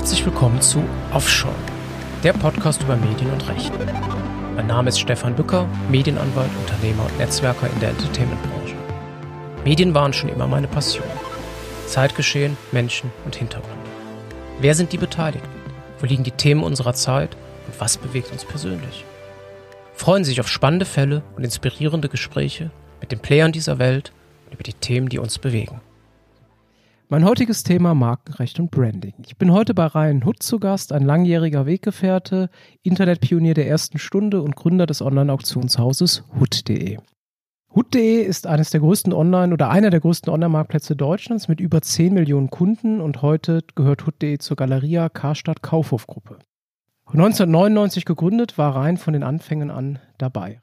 Herzlich willkommen zu Offshore, der Podcast über Medien und Recht. Mein Name ist Stefan Bücker, Medienanwalt, Unternehmer und Netzwerker in der Entertainment-Branche. Medien waren schon immer meine Passion. Zeitgeschehen, Menschen und Hintergründe. Wer sind die Beteiligten? Wo liegen die Themen unserer Zeit und was bewegt uns persönlich? Freuen Sie sich auf spannende Fälle und inspirierende Gespräche mit den Playern dieser Welt und über die Themen, die uns bewegen. Mein heutiges Thema Markenrecht und Branding. Ich bin heute bei Ryan Hutt zu Gast, ein langjähriger Weggefährte, Internetpionier der ersten Stunde und Gründer des Online-Auktionshauses Hutt.de. Hutt.de ist eines der größten Online- oder einer der größten Online-Marktplätze Deutschlands mit über 10 Millionen Kunden und heute gehört Hutt.de zur Galeria Karstadt Kaufhof Gruppe. 1999 gegründet, war Ryan von den Anfängen an dabei.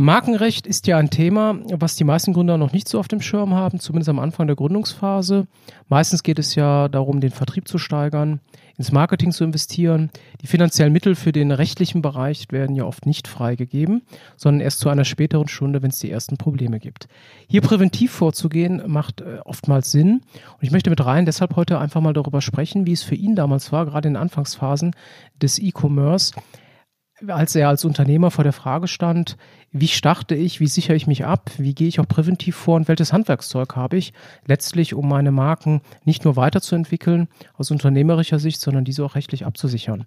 Markenrecht ist ja ein Thema, was die meisten Gründer noch nicht so auf dem Schirm haben, zumindest am Anfang der Gründungsphase. Meistens geht es ja darum, den Vertrieb zu steigern, ins Marketing zu investieren. Die finanziellen Mittel für den rechtlichen Bereich werden ja oft nicht freigegeben, sondern erst zu einer späteren Stunde, wenn es die ersten Probleme gibt. Hier präventiv vorzugehen, macht äh, oftmals Sinn. Und ich möchte mit Ryan deshalb heute einfach mal darüber sprechen, wie es für ihn damals war, gerade in Anfangsphasen des E-Commerce als er als Unternehmer vor der Frage stand, wie starte ich, wie sichere ich mich ab, wie gehe ich auch präventiv vor und welches Handwerkszeug habe ich, letztlich um meine Marken nicht nur weiterzuentwickeln aus unternehmerischer Sicht, sondern diese auch rechtlich abzusichern.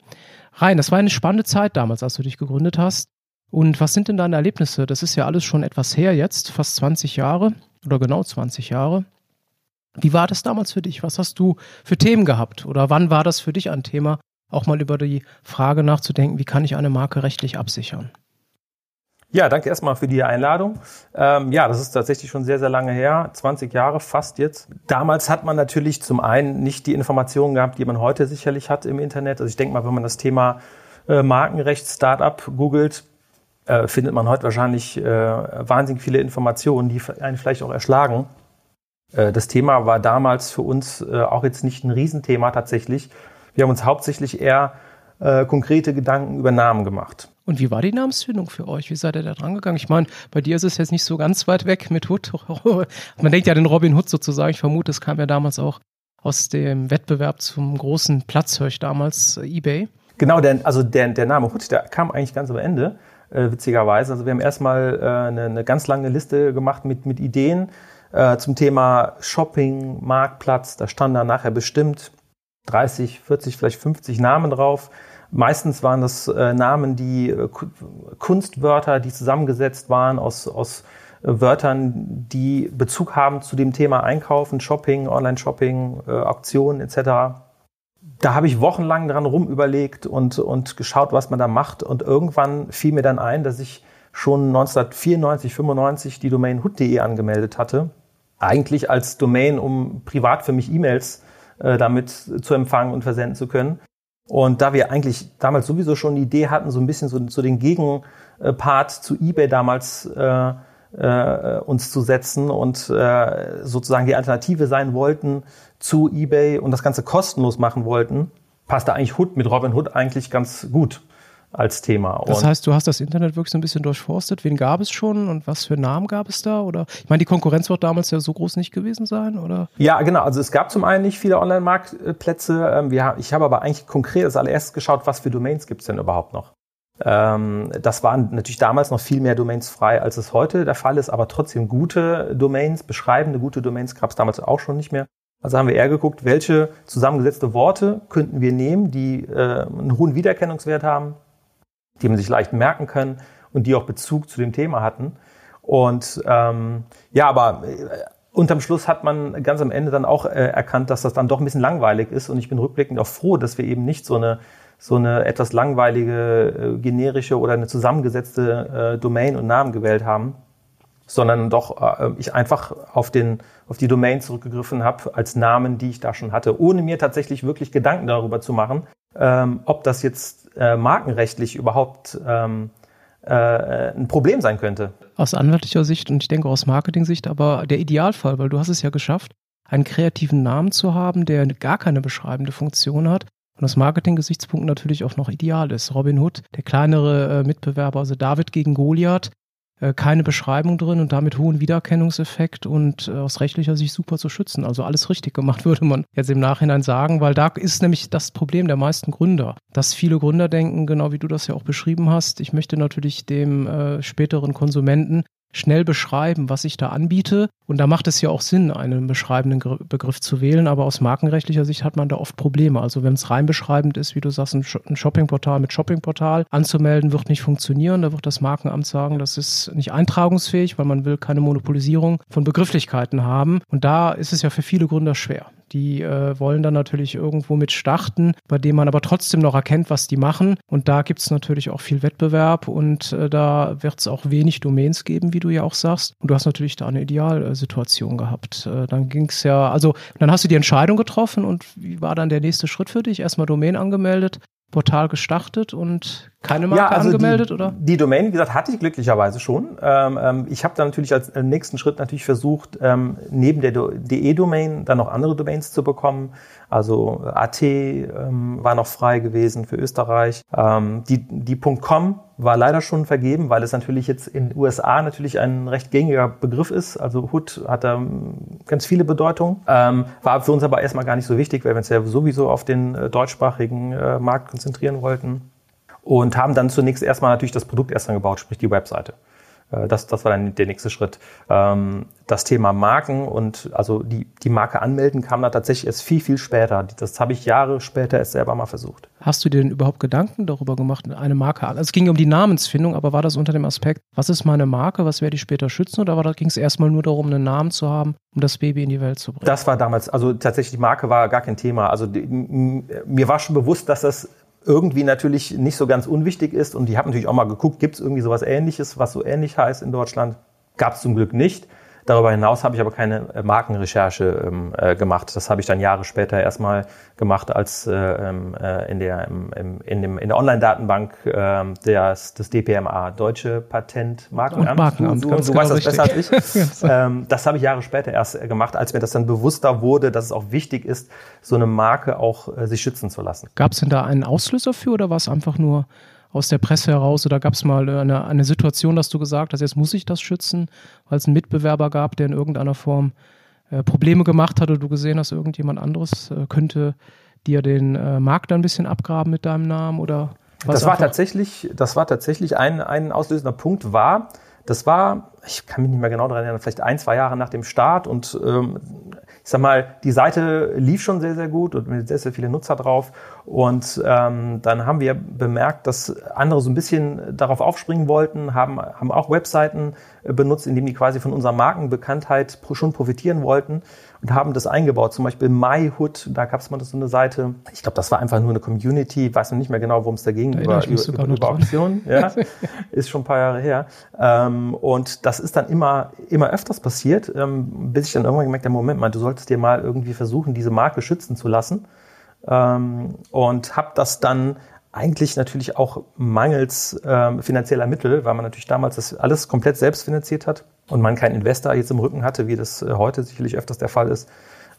Rein, das war eine spannende Zeit damals, als du dich gegründet hast. Und was sind denn deine Erlebnisse? Das ist ja alles schon etwas her jetzt, fast 20 Jahre oder genau 20 Jahre. Wie war das damals für dich? Was hast du für Themen gehabt? Oder wann war das für dich ein Thema, auch mal über die Frage nachzudenken, wie kann ich eine Marke rechtlich absichern? Ja, danke erstmal für die Einladung. Ähm, ja, das ist tatsächlich schon sehr, sehr lange her, 20 Jahre fast jetzt. Damals hat man natürlich zum einen nicht die Informationen gehabt, die man heute sicherlich hat im Internet. Also ich denke mal, wenn man das Thema äh, Markenrecht, Startup googelt, äh, findet man heute wahrscheinlich äh, wahnsinnig viele Informationen, die einen vielleicht auch erschlagen. Äh, das Thema war damals für uns äh, auch jetzt nicht ein Riesenthema tatsächlich. Wir haben uns hauptsächlich eher äh, konkrete Gedanken über Namen gemacht. Und wie war die Namensfindung für euch? Wie seid ihr da dran gegangen? Ich meine, bei dir ist es jetzt nicht so ganz weit weg mit Hood. Man denkt ja den Robin Hood sozusagen. Ich vermute, es kam ja damals auch aus dem Wettbewerb zum großen Platzhirsch damals, äh, eBay. Genau, der, also der, der Name Hood, der kam eigentlich ganz am Ende, äh, witzigerweise. Also wir haben erstmal äh, eine, eine ganz lange Liste gemacht mit, mit Ideen äh, zum Thema Shopping, Marktplatz. Da stand dann nachher bestimmt 30, 40, vielleicht 50 Namen drauf. Meistens waren das äh, Namen, die äh, Kunstwörter, die zusammengesetzt waren aus, aus äh, Wörtern, die Bezug haben zu dem Thema Einkaufen, Shopping, Online-Shopping, äh, Auktionen etc. Da habe ich wochenlang dran rumüberlegt und, und geschaut, was man da macht. Und irgendwann fiel mir dann ein, dass ich schon 1994, 95 die Domain hood.de angemeldet hatte. Eigentlich als Domain, um privat für mich E-Mails äh, damit zu empfangen und versenden zu können. Und da wir eigentlich damals sowieso schon die Idee hatten, so ein bisschen so, so den Gegenpart zu eBay damals äh, äh, uns zu setzen und äh, sozusagen die Alternative sein wollten zu eBay und das Ganze kostenlos machen wollten, passte eigentlich Hood mit Robin Hood eigentlich ganz gut als Thema. Das heißt, du hast das Internet wirklich so ein bisschen durchforstet. Wen gab es schon und was für Namen gab es da? Oder ich meine, die Konkurrenz wird damals ja so groß nicht gewesen sein, oder? Ja, genau. Also es gab zum einen nicht viele Online-Marktplätze. Ähm, ich habe aber eigentlich konkret als allererstes geschaut, was für Domains gibt es denn überhaupt noch. Ähm, das waren natürlich damals noch viel mehr Domains frei, als es heute der Fall ist, aber trotzdem gute Domains, beschreibende gute Domains gab es damals auch schon nicht mehr. Also haben wir eher geguckt, welche zusammengesetzte Worte könnten wir nehmen, die äh, einen hohen Wiedererkennungswert haben, die man sich leicht merken kann und die auch Bezug zu dem Thema hatten. Und ähm, ja, aber äh, unterm Schluss hat man ganz am Ende dann auch äh, erkannt, dass das dann doch ein bisschen langweilig ist. Und ich bin rückblickend auch froh, dass wir eben nicht so eine so eine etwas langweilige, äh, generische oder eine zusammengesetzte äh, Domain und Namen gewählt haben, sondern doch äh, ich einfach auf den auf die Domain zurückgegriffen habe als Namen, die ich da schon hatte, ohne mir tatsächlich wirklich Gedanken darüber zu machen, ähm, ob das jetzt äh, markenrechtlich überhaupt ähm, äh, ein Problem sein könnte. Aus anwaltlicher Sicht und ich denke aus Marketing-Sicht aber der Idealfall, weil du hast es ja geschafft, einen kreativen Namen zu haben, der gar keine beschreibende Funktion hat und aus Marketing-Gesichtspunkten natürlich auch noch ideal ist. Robin Hood, der kleinere äh, Mitbewerber, also David gegen Goliath, äh, keine Beschreibung drin und damit hohen Wiedererkennungseffekt und äh, aus rechtlicher Sicht super zu schützen. Also alles richtig gemacht, würde man jetzt im Nachhinein sagen, weil da ist nämlich das Problem der meisten Gründer, dass viele Gründer denken, genau wie du das ja auch beschrieben hast, ich möchte natürlich dem äh, späteren Konsumenten schnell beschreiben, was ich da anbiete. Und da macht es ja auch Sinn, einen beschreibenden Begriff zu wählen, aber aus markenrechtlicher Sicht hat man da oft Probleme. Also wenn es rein beschreibend ist, wie du sagst, ein Shoppingportal mit Shoppingportal anzumelden, wird nicht funktionieren. Da wird das Markenamt sagen, das ist nicht eintragungsfähig, weil man will keine Monopolisierung von Begrifflichkeiten haben. Und da ist es ja für viele Gründer schwer. Die äh, wollen dann natürlich irgendwo mit starten, bei dem man aber trotzdem noch erkennt, was die machen. Und da gibt es natürlich auch viel Wettbewerb und äh, da wird es auch wenig Domains geben, wie du ja auch sagst. Und du hast natürlich da eine Idealsituation gehabt. Äh, dann ging es ja, also dann hast du die Entscheidung getroffen und wie war dann der nächste Schritt für dich? Erstmal Domain angemeldet, Portal gestartet und keine Marke ja, also angemeldet, die, oder? Die Domain, wie gesagt, hatte ich glücklicherweise schon. Ähm, ähm ich habe dann natürlich als äh, nächsten Schritt natürlich versucht, ähm, neben der DE-Domain dann noch andere Domains zu bekommen. Also AT ähm, war noch frei gewesen für Österreich. Ähm, die, die .com war leider schon vergeben, weil es natürlich jetzt in den USA natürlich ein recht gängiger Begriff ist. Also Hood hat da ähm, ganz viele Bedeutungen. Ähm, war für uns aber erstmal gar nicht so wichtig, weil wir uns ja sowieso auf den äh, deutschsprachigen äh, Markt konzentrieren wollten und haben dann zunächst erstmal natürlich das Produkt erst gebaut, sprich die Webseite. Äh, das, das war dann der nächste Schritt. Ähm, das Thema Marken und also die, die Marke anmelden kam da tatsächlich erst viel, viel später. Das habe ich Jahre später erst selber mal versucht. Hast du dir denn überhaupt Gedanken darüber gemacht, eine Marke an? Also es ging um die Namensfindung, aber war das unter dem Aspekt, was ist meine Marke, was werde ich später schützen oder ging es erstmal nur darum, einen Namen zu haben, um das Baby in die Welt zu bringen? Das war damals, also tatsächlich die Marke war gar kein Thema. Also die, mir war schon bewusst, dass das irgendwie natürlich nicht so ganz unwichtig ist. Und ich habe natürlich auch mal geguckt, gibt es irgendwie sowas ähnliches, was so ähnlich heißt in Deutschland? Gab es zum Glück nicht. Darüber hinaus habe ich aber keine äh, Markenrecherche ähm, äh, gemacht. Das habe ich dann Jahre später erstmal gemacht, als äh, ähm, äh, in der, im, in dem, in der Online-Datenbank äh, des, des DPMA, Deutsche Patent Markenamt. Markenamt, du, du, du genau weißt das besser als ich. ähm, das habe ich Jahre später erst äh, gemacht, als mir das dann bewusster wurde, dass es auch wichtig ist, so eine Marke auch äh, sich schützen zu lassen. Gab es denn da einen Auslöser für oder war es einfach nur aus der Presse heraus oder gab es mal eine, eine Situation, dass du gesagt hast, jetzt muss ich das schützen, weil es einen Mitbewerber gab, der in irgendeiner Form äh, Probleme gemacht hat oder du gesehen hast, irgendjemand anderes äh, könnte dir den äh, Markt ein bisschen abgraben mit deinem Namen oder was das war tatsächlich, das war tatsächlich ein, ein auslösender Punkt war, das war, ich kann mich nicht mehr genau daran erinnern, vielleicht ein, zwei Jahre nach dem Start und ähm, ich sag mal, die Seite lief schon sehr, sehr gut und mit sehr, sehr viele Nutzer drauf. Und ähm, dann haben wir bemerkt, dass andere so ein bisschen darauf aufspringen wollten, haben, haben auch Webseiten äh, benutzt, indem die quasi von unserer Markenbekanntheit schon profitieren wollten und haben das eingebaut. Zum Beispiel MyHood, da gab es mal so eine Seite. Ich glaube, das war einfach nur eine Community, weiß noch nicht mehr genau, worum es da ging, über, über, über Auktionen. Ja, ist schon ein paar Jahre her. Ähm, und das ist dann immer, immer öfters passiert, ähm, bis ich dann irgendwann gemerkt habe, Moment mal, du solltest dir mal irgendwie versuchen, diese Marke schützen zu lassen. Ähm, und habe das dann eigentlich natürlich auch mangels ähm, finanzieller Mittel, weil man natürlich damals das alles komplett selbst finanziert hat und man keinen Investor jetzt im Rücken hatte, wie das äh, heute sicherlich öfters der Fall ist,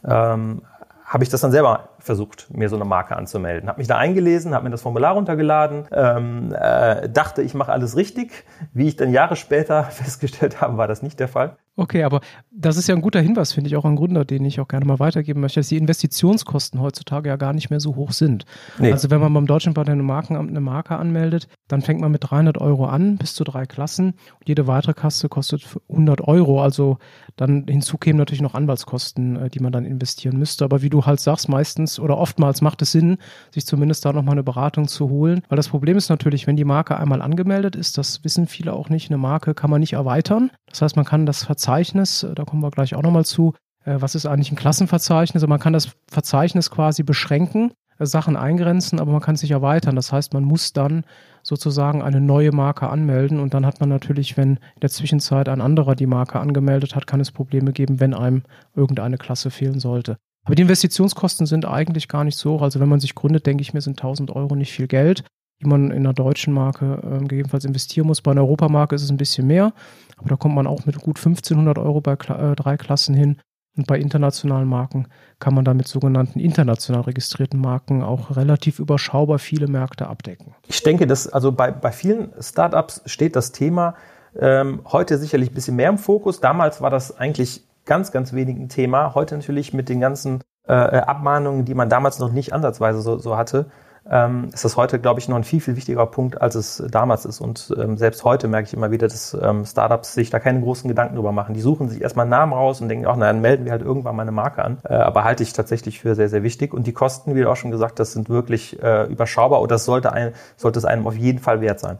ähm, habe ich das dann selber versucht, mir so eine Marke anzumelden. Habe mich da eingelesen, habe mir das Formular runtergeladen, ähm, äh, dachte, ich mache alles richtig. Wie ich dann Jahre später festgestellt habe, war das nicht der Fall. Okay, aber das ist ja ein guter Hinweis, finde ich, auch ein Gründer, den ich auch gerne mal weitergeben möchte, dass die Investitionskosten heutzutage ja gar nicht mehr so hoch sind. Nee. Also wenn man beim Deutschen Patent- Markenamt eine Marke anmeldet, dann fängt man mit 300 Euro an, bis zu drei Klassen. Und jede weitere Kasse kostet 100 Euro. Also dann hinzu kämen natürlich noch Anwaltskosten, äh, die man dann investieren müsste. Aber wie du halt sagst, meistens oder oftmals macht es Sinn, sich zumindest da nochmal eine Beratung zu holen. Weil das Problem ist natürlich, wenn die Marke einmal angemeldet ist, das wissen viele auch nicht, eine Marke kann man nicht erweitern. Das heißt, man kann das Verzeichnis, äh, da kommen wir gleich auch nochmal zu, äh, was ist eigentlich ein Klassenverzeichnis? Also man kann das Verzeichnis quasi beschränken, äh, Sachen eingrenzen, aber man kann es nicht erweitern. Das heißt, man muss dann sozusagen eine neue Marke anmelden und dann hat man natürlich, wenn in der Zwischenzeit ein anderer die Marke angemeldet hat, kann es Probleme geben, wenn einem irgendeine Klasse fehlen sollte. Aber die Investitionskosten sind eigentlich gar nicht so hoch. Also wenn man sich gründet, denke ich mir, sind 1000 Euro nicht viel Geld die man in einer deutschen Marke äh, gegebenenfalls investieren muss. Bei einer Europamarke ist es ein bisschen mehr, aber da kommt man auch mit gut 1500 Euro bei Kla äh, drei Klassen hin. Und bei internationalen Marken kann man da mit sogenannten international registrierten Marken auch relativ überschaubar viele Märkte abdecken. Ich denke, dass also bei, bei vielen Startups steht das Thema Ähm, heute sicherlich ein bisschen mehr im Fokus. Damals war das eigentlich ganz, ganz wenig ein Thema. Heute natürlich mit den ganzen äh, Abmahnungen, die man damals noch nicht ansatzweise so, so hatte, ähm, ist das heute, glaube ich, noch ein viel, viel wichtiger Punkt, als es damals ist. Und ähm, selbst heute merke ich immer wieder, dass ähm, Startups sich da keine großen Gedanken drüber machen. Die suchen sich erstmal einen Namen raus und denken, ach, na, dann melden wir halt irgendwann mal eine Marke an. Äh, aber halte ich tatsächlich für sehr, sehr wichtig. Und die Kosten, wie du auch schon gesagt hast, sind wirklich äh, überschaubar und das sollte, ein, sollte es einem auf jeden Fall wert sein.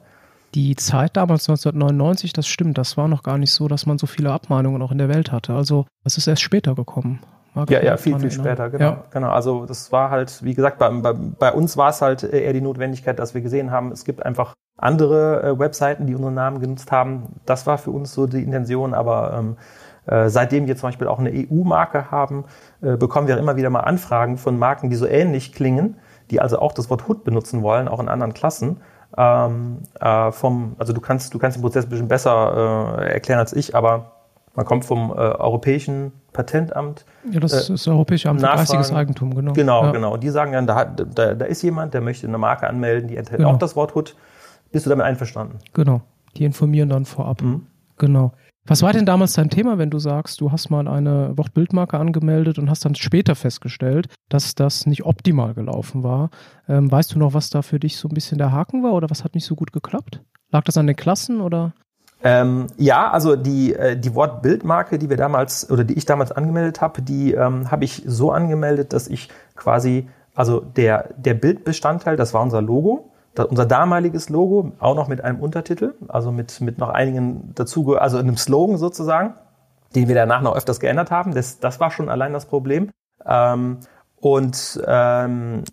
Die Zeit damals 1999, das stimmt, das war noch gar nicht so, dass man so viele Abmahnungen auch in der Welt hatte. Also es ist erst später gekommen. Ja, ja, viel, viel später, genau. Ja. genau. Also das war halt, wie gesagt, bei, bei, bei uns war es halt eher die Notwendigkeit, dass wir gesehen haben, es gibt einfach andere äh, Webseiten, die unseren Namen genutzt haben. Das war für uns so die Intention, aber ähm, äh, seitdem wir zum Beispiel auch eine EU-Marke haben, äh, bekommen wir immer wieder mal Anfragen von Marken, die so ähnlich klingen, die also auch das Wort Hood benutzen wollen, auch in anderen Klassen. Ähm, äh, vom, also du kannst, du kannst den Prozess ein bisschen besser äh, erklären als ich, aber man kommt vom äh, Europäischen Patentamt. Ja, das äh, ist das Europäische Amt für geistiges Eigentum, genau. Genau, ja. genau. Und die sagen dann, da, da, da ist jemand, der möchte eine Marke anmelden, die enthält genau. auch das Wort Hut. Bist du damit einverstanden? Genau. Die informieren dann vorab. Mhm. Genau. Was war denn damals dein Thema, wenn du sagst, du hast mal eine Wortbildmarke angemeldet und hast dann später festgestellt, dass das nicht optimal gelaufen war? Ähm, weißt du noch, was da für dich so ein bisschen der Haken war oder was hat nicht so gut geklappt? Lag das an den Klassen oder? Ähm, ja, also die, äh, die Wortbildmarke, die wir damals oder die ich damals angemeldet habe, die ähm, habe ich so angemeldet, dass ich quasi, also der, der Bildbestandteil, das war unser Logo, unser damaliges Logo, auch noch mit einem Untertitel, also mit, mit noch einigen dazu, also einem Slogan sozusagen, den wir danach noch öfters geändert haben. Das, das war schon allein das Problem. Ähm, und ähm,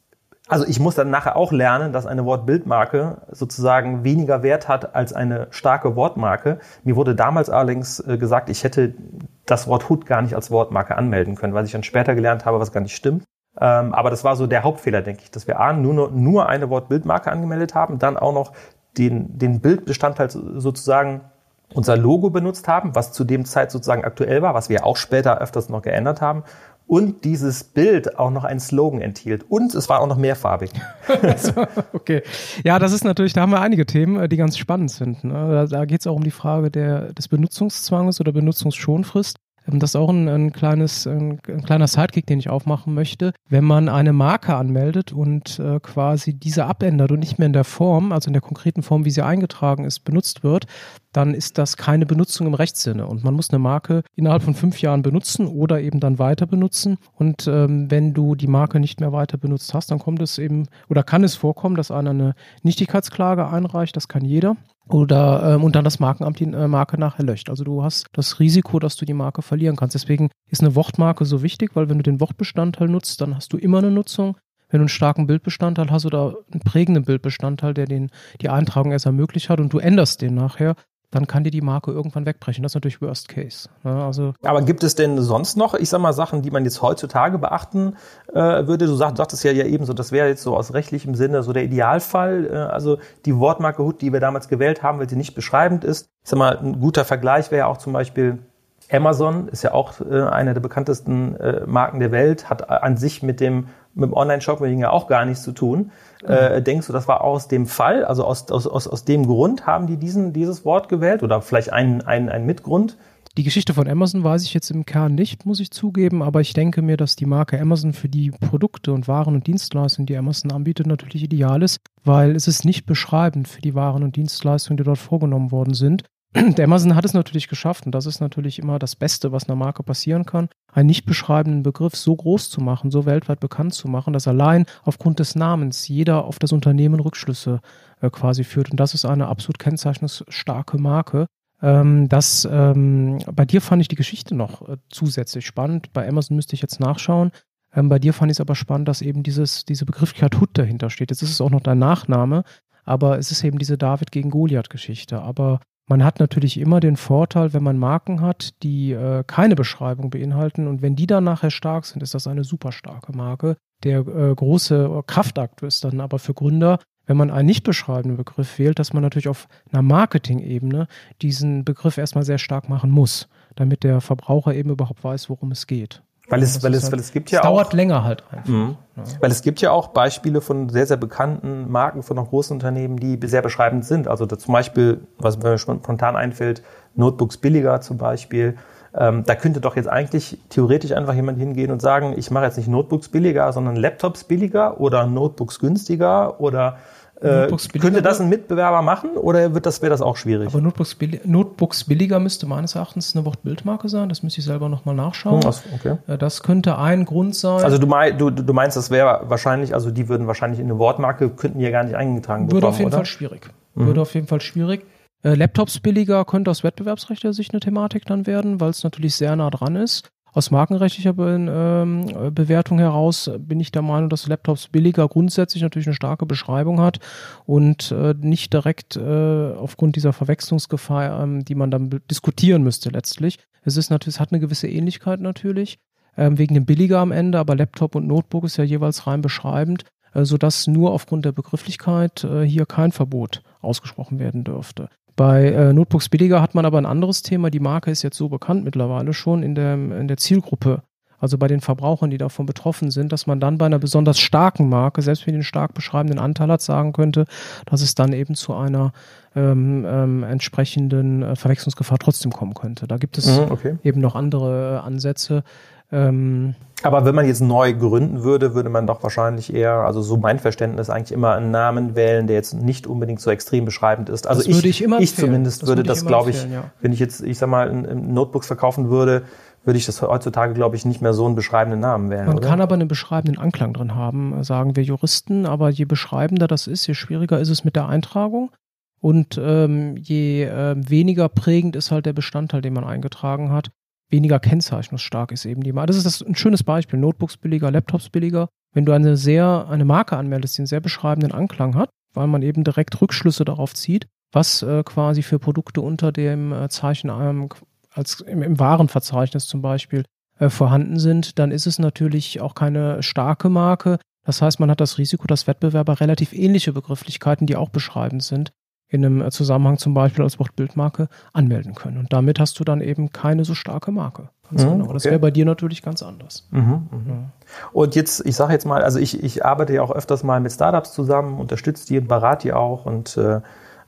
also ich muss dann nachher auch lernen, dass eine Wortbildmarke sozusagen weniger Wert hat als eine starke Wortmarke. Mir wurde damals allerdings äh, gesagt, ich hätte das Wort Hut gar nicht als Wortmarke anmelden können, weil ich dann später gelernt habe, was gar nicht stimmt. Ähm, aber das war so der Hauptfehler, denke ich, dass wir A, nur, nur eine Wortbildmarke angemeldet haben, dann auch noch den, den Bildbestandteil sozusagen unser Logo benutzt haben, was zu dem Zeit sozusagen aktuell war, was wir auch später öfters noch geändert haben und dieses Bild auch noch einen Slogan enthielt. Und es war auch noch mehrfarbig. okay. Ja, das ist natürlich, da haben wir einige Themen, äh, die ganz spannend sind. Ne? Da, geht es auch um die Frage der, des Benutzungszwanges oder Benutzungsschonfrist. Ähm, das ist auch ein, ein kleines, ein, ein, kleiner Sidekick, den ich aufmachen möchte. Wenn man eine Marke anmeldet und äh, quasi diese abändert und nicht mehr in der Form, also in der konkreten Form, wie sie eingetragen ist, benutzt wird, dann ist das keine Benutzung im Rechtssinne. Und man muss eine Marke innerhalb von fünf Jahren benutzen oder eben dann weiter benutzen. Und ähm, wenn du die Marke nicht mehr weiter benutzt hast, dann kommt es eben oder kann es vorkommen, dass einer eine Nichtigkeitsklage einreicht. Das kann jeder oder ähm, und dann das Markenamt die äh, Marke nachher löscht. Also du hast das Risiko, dass du die Marke verlieren kannst. Deswegen ist eine Wortmarke so wichtig, weil wenn du den Wortbestandteil nutzt, dann hast du immer eine Nutzung. Wenn du einen starken Bildbestandteil hast oder einen prägenden Bildbestandteil, der den, die Eintragung erst ermöglicht hat und du änderst den nachher, dann kann dir die Marke irgendwann wegbrechen. Das ist natürlich Worst Case. Ja, ne? also Aber gibt es denn sonst noch, ich sag mal, Sachen, die man jetzt heutzutage beachten äh, würde? Du sag, sagtest ja, ja eben so, das wäre jetzt so aus rechtlichem Sinne so der Idealfall. Äh, also die Wortmarke Hut, die wir damals gewählt haben, weil sie nicht beschreibend ist. Ich sag mal, ein guter Vergleich wäre auch zum Beispiel Amazon, ist ja auch äh, eine der bekanntesten äh, Marken der Welt, hat an sich mit dem mit dem Online-Shopping ja auch gar nichts zu tun. Mhm. Äh, denkst du, das war aus dem Fall, also aus, aus, aus, aus dem Grund haben die diesen, dieses Wort gewählt oder vielleicht einen, einen, einen Mitgrund? Die Geschichte von Amazon weiß ich jetzt im Kern nicht, muss ich zugeben, aber ich denke mir, dass die Marke Amazon für die Produkte und Waren und Dienstleistungen, die Amazon anbietet, natürlich ideal ist, weil es ist nicht beschreibend für die Waren und Dienstleistungen, die dort vorgenommen worden sind. Der Amazon hat es natürlich geschafft und das ist natürlich immer das Beste, was einer Marke passieren kann, einen nicht beschreibenden Begriff so groß zu machen, so weltweit bekannt zu machen, dass allein aufgrund des Namens jeder auf das Unternehmen Rückschlüsse äh, quasi führt. Und das ist eine absolut kennzeichnungsstarke Marke. Ähm, das, ähm, bei dir fand ich die Geschichte noch äh, zusätzlich spannend. Bei Amazon müsste ich jetzt nachschauen. Ähm, bei dir fand ich es aber spannend, dass eben dieses, diese Begrifflichkeit Hut dahinter steht. Jetzt ist es auch noch dein Nachname, aber es ist eben diese David gegen Goliath-Geschichte. Aber man hat natürlich immer den Vorteil, wenn man Marken hat, die äh, keine Beschreibung beinhalten und wenn die dann nachher stark sind, ist das eine super starke Marke. Der äh, große Kraftakt ist dann aber für Gründer, wenn man einen nicht beschreibenden Begriff wählt, dass man natürlich auf einer Marketing-Ebene diesen Begriff erstmal sehr stark machen muss, damit der Verbraucher eben überhaupt weiß, worum es geht. Weil es, weil es, weil es gibt ja es auch. dauert länger halt einfach. Mhm. Ja. Weil es gibt ja auch Beispiele von sehr, sehr bekannten Marken von großen Unternehmen, die sehr beschreibend sind. Also zum Beispiel, was mir spontan einfällt, Notebooks billiger zum Beispiel. Ähm, da könnte doch jetzt eigentlich theoretisch einfach jemand hingehen und sagen, ich mache jetzt nicht Notebooks billiger, sondern Laptops billiger oder Notebooks günstiger oder äh, könnte das ein Mitbewerber machen oder wird das, wäre das auch schwierig? Aber Notebooks, billi Notebooks billiger müsste meines Erachtens eine Wortbildmarke sein. Das müsste ich selber nochmal nachschauen. Hm, okay. Äh, das könnte ein Grund sein. Also du, mein, du, du meinst, das wäre wahrscheinlich, also die würden wahrscheinlich in eine Wortmarke, könnten ja gar nicht eingetragen werden. Würde auf jeden oder? Fall schwierig. Mhm. Würde auf jeden Fall schwierig. Äh, Laptops billiger könnte aus wettbewerbsrechtlicher Sicht eine Thematik dann werden, weil es natürlich sehr nah dran ist. Aus markenrechtlicher Be ähm, Bewertung heraus bin ich der Meinung, dass Laptops billiger grundsätzlich natürlich eine starke Beschreibung hat und äh, nicht direkt äh, aufgrund dieser Verwechslungsgefahr, ähm, die man dann diskutieren müsste letztlich. Es ist natürlich, es hat eine gewisse Ähnlichkeit natürlich, ähm, wegen dem billiger am Ende, aber Laptop und Notebook ist ja jeweils rein beschreibend, äh, sodass nur aufgrund der Begrifflichkeit äh, hier kein Verbot ausgesprochen werden dürfte. Bei äh, Notebooks billiger hat man aber ein anderes Thema. Die Marke ist jetzt so bekannt mittlerweile schon in der, in der Zielgruppe, also bei den Verbrauchern, die davon betroffen sind, dass man dann bei einer besonders starken Marke, selbst wenn die einen stark beschreibenden Anteil hat, sagen könnte, dass es dann eben zu einer ähm, ähm, entsprechenden äh, Verwechslungsgefahr trotzdem kommen könnte. Da gibt es mhm, okay. eben noch andere äh, Ansätze. Ähm, aber wenn man jetzt neu gründen würde, würde man doch wahrscheinlich eher, also so mein Verständnis, eigentlich immer einen Namen wählen, der jetzt nicht unbedingt so extrem beschreibend ist. Also ich, ich, ich zumindest das würde, würde das, glaube ich, ja. wenn ich jetzt, ich sag mal, in, Notebooks verkaufen würde, würde ich das heutzutage, glaube ich, nicht mehr so einen beschreibenden Namen wählen. Man oder? kann aber einen beschreibenden Anklang drin haben, sagen wir Juristen, aber je beschreibender das ist, je schwieriger ist es mit der Eintragung. Und ähm, je äh, weniger prägend ist halt der Bestandteil, den man eingetragen hat weniger kennzeichnungsstark ist eben die Marke. Das ist das ein schönes Beispiel. Notebooks billiger, Laptops billiger. Wenn du eine sehr, eine Marke anmeldest, die einen sehr beschreibenden Anklang hat, weil man eben direkt Rückschlüsse darauf zieht, was äh, quasi für Produkte unter dem äh, Zeichen ähm, als im, im Warenverzeichnis zum Beispiel äh, vorhanden sind, dann ist es natürlich auch keine starke Marke. Das heißt, man hat das Risiko, dass Wettbewerber relativ ähnliche Begrifflichkeiten, die auch beschreibend sind, in einem Zusammenhang zum Beispiel als Wortbildmarke anmelden können. Und damit hast du dann eben keine so starke Marke. Ganz mhm, genau. Das okay. wäre bei dir natürlich ganz anders. Mhm, mhm. Ja. Und jetzt, ich sage jetzt mal, also ich, ich arbeite ja auch öfters mal mit Startups zusammen, unterstütze die, berate die auch und äh,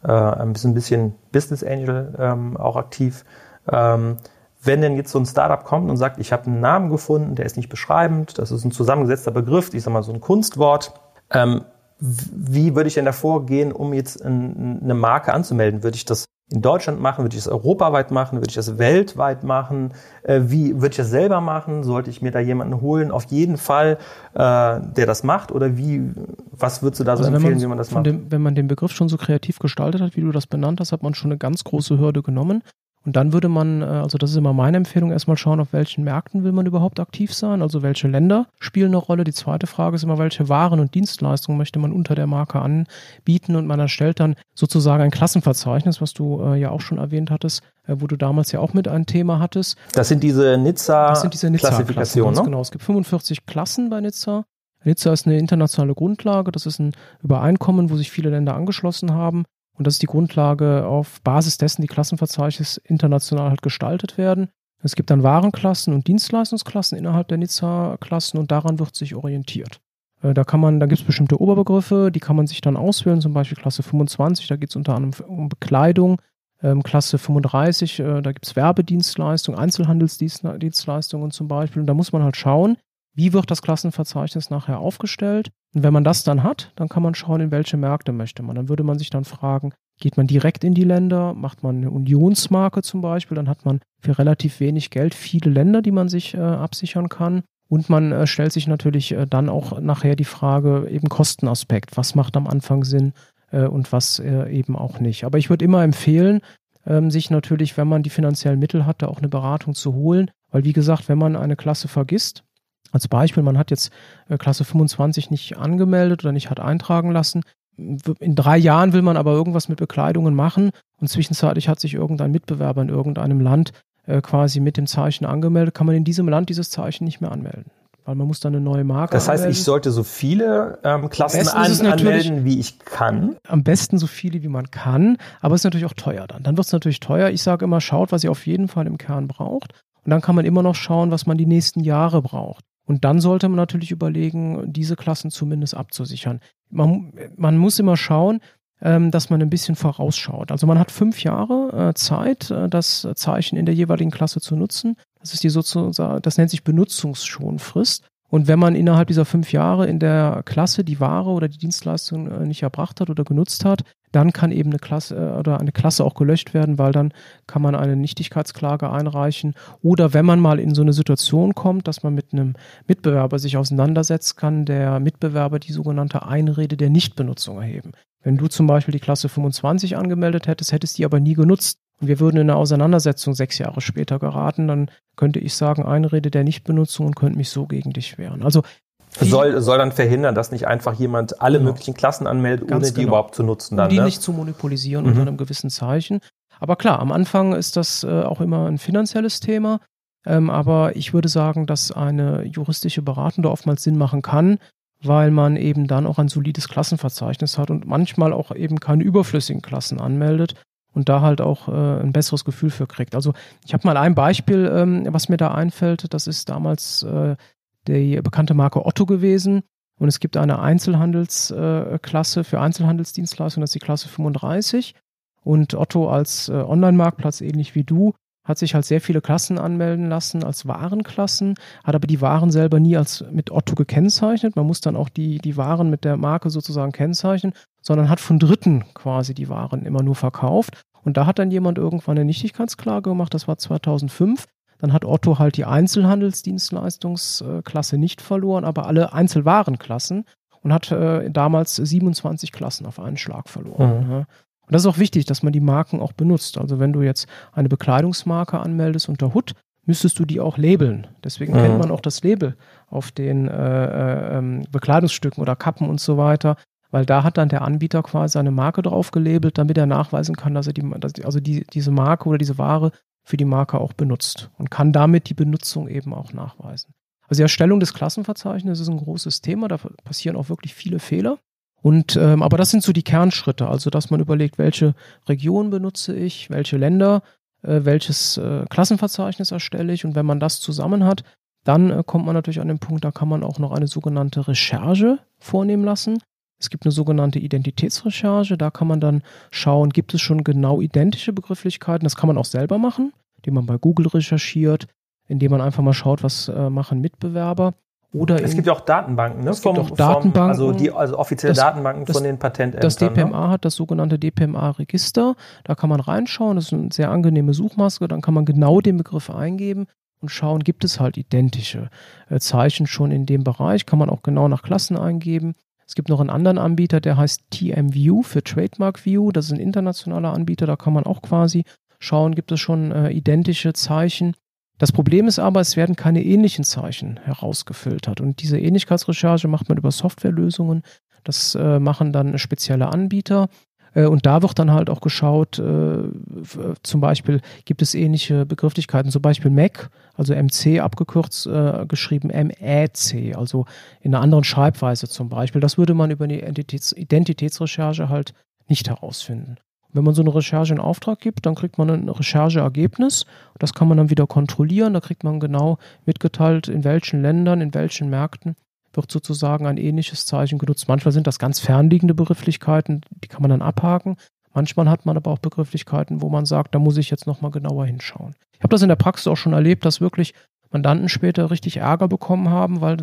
äh ein bisschen, ein bisschen Business Angel ähm, auch aktiv. Ähm, wenn denn jetzt so ein Startup kommt und sagt, ich habe einen Namen gefunden, der ist nicht beschreibend, das ist ein zusammengesetzter Begriff, ich sage mal so ein Kunstwort, ähm, wie würde ich denn da vorgehen, um jetzt eine Marke anzumelden? Würde ich das in Deutschland machen? Würde ich das europaweit machen? Würde ich das weltweit machen? Äh, wie würde ich das selber machen? Sollte ich mir da jemanden holen? Auf jeden Fall, äh, der das macht? Oder wie, was würdest du da so also empfehlen, wie man das macht? Dem, wenn man den Begriff schon so kreativ gestaltet hat, wie du das benannt hast, hat man schon eine ganz große Hürde genommen. Und dann würde man, äh, also das ist immer meine Empfehlung, erstmal schauen, auf welchen Märkten will man überhaupt aktiv sein, also welche Länder spielen eine Rolle. Die zweite Frage ist immer, welche Waren und Dienstleistungen möchte man unter der Marke anbieten und man erstellt dann sozusagen ein Klassenverzeichnis, was du äh, ja auch schon erwähnt hattest, äh, wo du damals ja auch mit ein Thema hattest. Das sind diese Nizza-Klassifikationen, Nizza ne? Genau, es gibt 45 Klassen bei Nizza. Nizza ist eine internationale Grundlage, das ist ein Übereinkommen, wo sich viele Länder angeschlossen haben. Und das ist die Grundlage, auf Basis dessen die Klassenverzeichnis international halt gestaltet werden. Es gibt dann Warenklassen und Dienstleistungsklassen innerhalb der Nizza-Klassen und daran wird sich orientiert. Äh, da kann man, da gibt es bestimmte Oberbegriffe, die kann man sich dann auswählen, zum Beispiel Klasse 25, da geht es unter anderem um Bekleidung, ähm, Klasse 35, äh, da gibt es Werbedienstleistungen, Einzelhandelsdienstleistungen zum Beispiel. Und da muss man halt schauen, wie wird das Klassenverzeichnis nachher aufgestellt. Und wenn man das dann hat, dann kann man schauen, in welche Märkte möchte man. Dann würde man sich dann fragen, geht man direkt in die Länder, macht man eine Unionsmarke zum Beispiel, dann hat man für relativ wenig Geld viele Länder, die man sich äh, absichern kann. Und man äh, stellt sich natürlich äh, dann auch nachher die Frage, eben Kostenaspekt, was macht am Anfang Sinn äh, und was äh, eben auch nicht. Aber ich würde immer empfehlen, ähm, sich natürlich, wenn man die finanziellen Mittel hat, da auch eine Beratung zu holen. Weil wie gesagt, wenn man eine Klasse vergisst, als Beispiel, man hat jetzt äh, Klasse 25 nicht angemeldet oder nicht hat eintragen lassen. In drei Jahren will man aber irgendwas mit Bekleidungen machen und zwischenzeitlich hat sich irgendein Mitbewerber in irgendeinem Land äh, quasi mit dem Zeichen angemeldet, kann man in diesem Land dieses Zeichen nicht mehr anmelden. Weil man muss dann eine neue Marke Das heißt, anmelden. ich sollte so viele ähm, Klassen an, anmelden, wie ich kann. Am besten so viele, wie man kann, aber es ist natürlich auch teuer dann. Dann wird es natürlich teuer. Ich sage immer, schaut, was ihr auf jeden Fall im Kern braucht Und dann kann man immer noch schauen, was man die nächsten Jahre braucht. Und dann sollte man natürlich überlegen, diese Klassen zumindest abzusichern. Man, man muss immer schauen, ähm, dass man ein bisschen vorausschaut. Also man hat fünf Jahre äh, Zeit, äh, das Zeichen in der jeweiligen Klasse zu nutzen. Das ist die sozusagen, das nennt sich Benutzungsschonfrist. Und wenn man innerhalb dieser fünf Jahre in der Klasse die Ware oder die Dienstleistung äh, nicht erbracht hat oder genutzt hat, dann kann eben eine Klasse äh, oder eine Klasse auch gelöscht werden, weil dann kann man eine Nichtigkeitsklage einreichen. Oder wenn man mal in so eine Situation kommt, dass man mit einem Mitbewerber sich auseinandersetzt, kann der Mitbewerber die sogenannte Einrede der Nichtbenutzung erheben. Wenn du zum Beispiel die Klasse 25 angemeldet hättest, hättest die aber nie genutzt, und wir würden in eine Auseinandersetzung sechs Jahre später geraten, dann könnte ich sagen, Einrede der Nichtbenutzung und könnte mich so gegen dich wehren. Also soll, soll dann verhindern, dass nicht einfach jemand alle genau. möglichen Klassen anmeldet, ohne die genau. überhaupt zu nutzen. Dann, um die ne? nicht zu monopolisieren mhm. unter einem gewissen Zeichen. Aber klar, am Anfang ist das äh, auch immer ein finanzielles Thema. Ähm, aber ich würde sagen, dass eine juristische Beratende oftmals Sinn machen kann, weil man eben dann auch ein solides Klassenverzeichnis hat und manchmal auch eben keine überflüssigen Klassen anmeldet, und da halt auch äh, ein besseres Gefühl für kriegt. Also ich habe mal ein Beispiel, ähm, was mir da einfällt. Das ist damals äh, die bekannte Marke Otto gewesen. Und es gibt eine Einzelhandelsklasse äh, für Einzelhandelsdienstleistungen, das ist die Klasse 35. Und Otto als äh, Online-Marktplatz, ähnlich wie du, hat sich halt sehr viele Klassen anmelden lassen als Warenklassen, hat aber die Waren selber nie als mit Otto gekennzeichnet. Man muss dann auch die, die Waren mit der Marke sozusagen kennzeichnen, sondern hat von Dritten quasi die Waren immer nur verkauft. Und da hat dann jemand irgendwann eine Nichtigkeitsklage gemacht, das war 2005. Dann hat Otto halt die Einzelhandelsdienstleistungsklasse nicht verloren, aber alle Einzelwarenklassen und hat äh, damals 27 Klassen auf einen Schlag verloren. Mhm. Und das ist auch wichtig, dass man die Marken auch benutzt. Also wenn du jetzt eine Bekleidungsmarke anmeldest unter Hood, müsstest du die auch labeln. Deswegen mhm. kennt man auch das Label auf den äh, äh, ähm, Bekleidungsstücken oder Kappen und so weiter, weil da hat dann der Anbieter quasi seine Marke drauf gelabelt, damit er nachweisen kann, dass er die, dass, also die, diese Marke oder diese Ware für die Marke auch benutzt und kann damit die Benutzung eben auch nachweisen. Also die Erstellung des Klassenverzeichnisses ist ein großes Thema, da passieren auch wirklich viele Fehler. Und ähm, aber das sind so die Kernschritte, also dass man überlegt, welche Region benutze ich, welche Länder, äh, welches äh, Klassenverzeichnis erstelle ich und wenn man das zusammen hat, dann äh, kommt man natürlich an den Punkt, da kann man auch noch eine sogenannte Recherche vornehmen lassen. Es gibt eine sogenannte Identitätsrecherche, da kann man dann schauen, gibt es schon genau identische Begrifflichkeiten. Das kann man auch selber machen, indem man bei Google recherchiert, indem man einfach mal schaut, was äh, machen Mitbewerber. Oder es gibt ja auch Datenbanken, ne? Es gibt auch Datenbanken. Vom, also, die, also offizielle das, Datenbanken das, von den Patentämtern. Das DPMA ne? hat das sogenannte DPMA-Register. Da kann man reinschauen. Das ist eine sehr angenehme Suchmaske. Dann kann man genau den Begriff eingeben und schauen, gibt es halt identische äh, Zeichen schon in dem Bereich. Kann man auch genau nach Klassen eingeben. Es gibt noch einen anderen Anbieter, der heißt TMView für Trademark View. Das ist ein internationaler Anbieter. Da kann man auch quasi schauen, gibt es schon äh, identische Zeichen. Das Problem ist aber, es werden keine ähnlichen Zeichen herausgefiltert. Und diese Ähnlichkeitsrecherche macht man über Softwarelösungen. Das äh, machen dann spezielle Anbieter. Äh, und da wird dann halt auch geschaut, äh, zum Beispiel gibt es ähnliche Begrifflichkeiten, zum Beispiel Mac, also MC abgekürzt, äh, geschrieben MEC, also in einer anderen Schreibweise zum Beispiel. Das würde man über die Identitäts Identitätsrecherche halt nicht herausfinden. Wenn man so eine Recherche in Auftrag gibt, dann kriegt man ein Rechercheergebnis. Das kann man dann wieder kontrollieren. Da kriegt man genau mitgeteilt, in welchen Ländern, in welchen Märkten wird sozusagen ein ähnliches Zeichen genutzt. Manchmal sind das ganz fernliegende Begrifflichkeiten, die kann man dann abhaken. Manchmal hat man aber auch Begrifflichkeiten, wo man sagt, da muss ich jetzt nochmal genauer hinschauen. Ich habe das in der Praxis auch schon erlebt, dass wirklich Mandanten später richtig Ärger bekommen haben, weil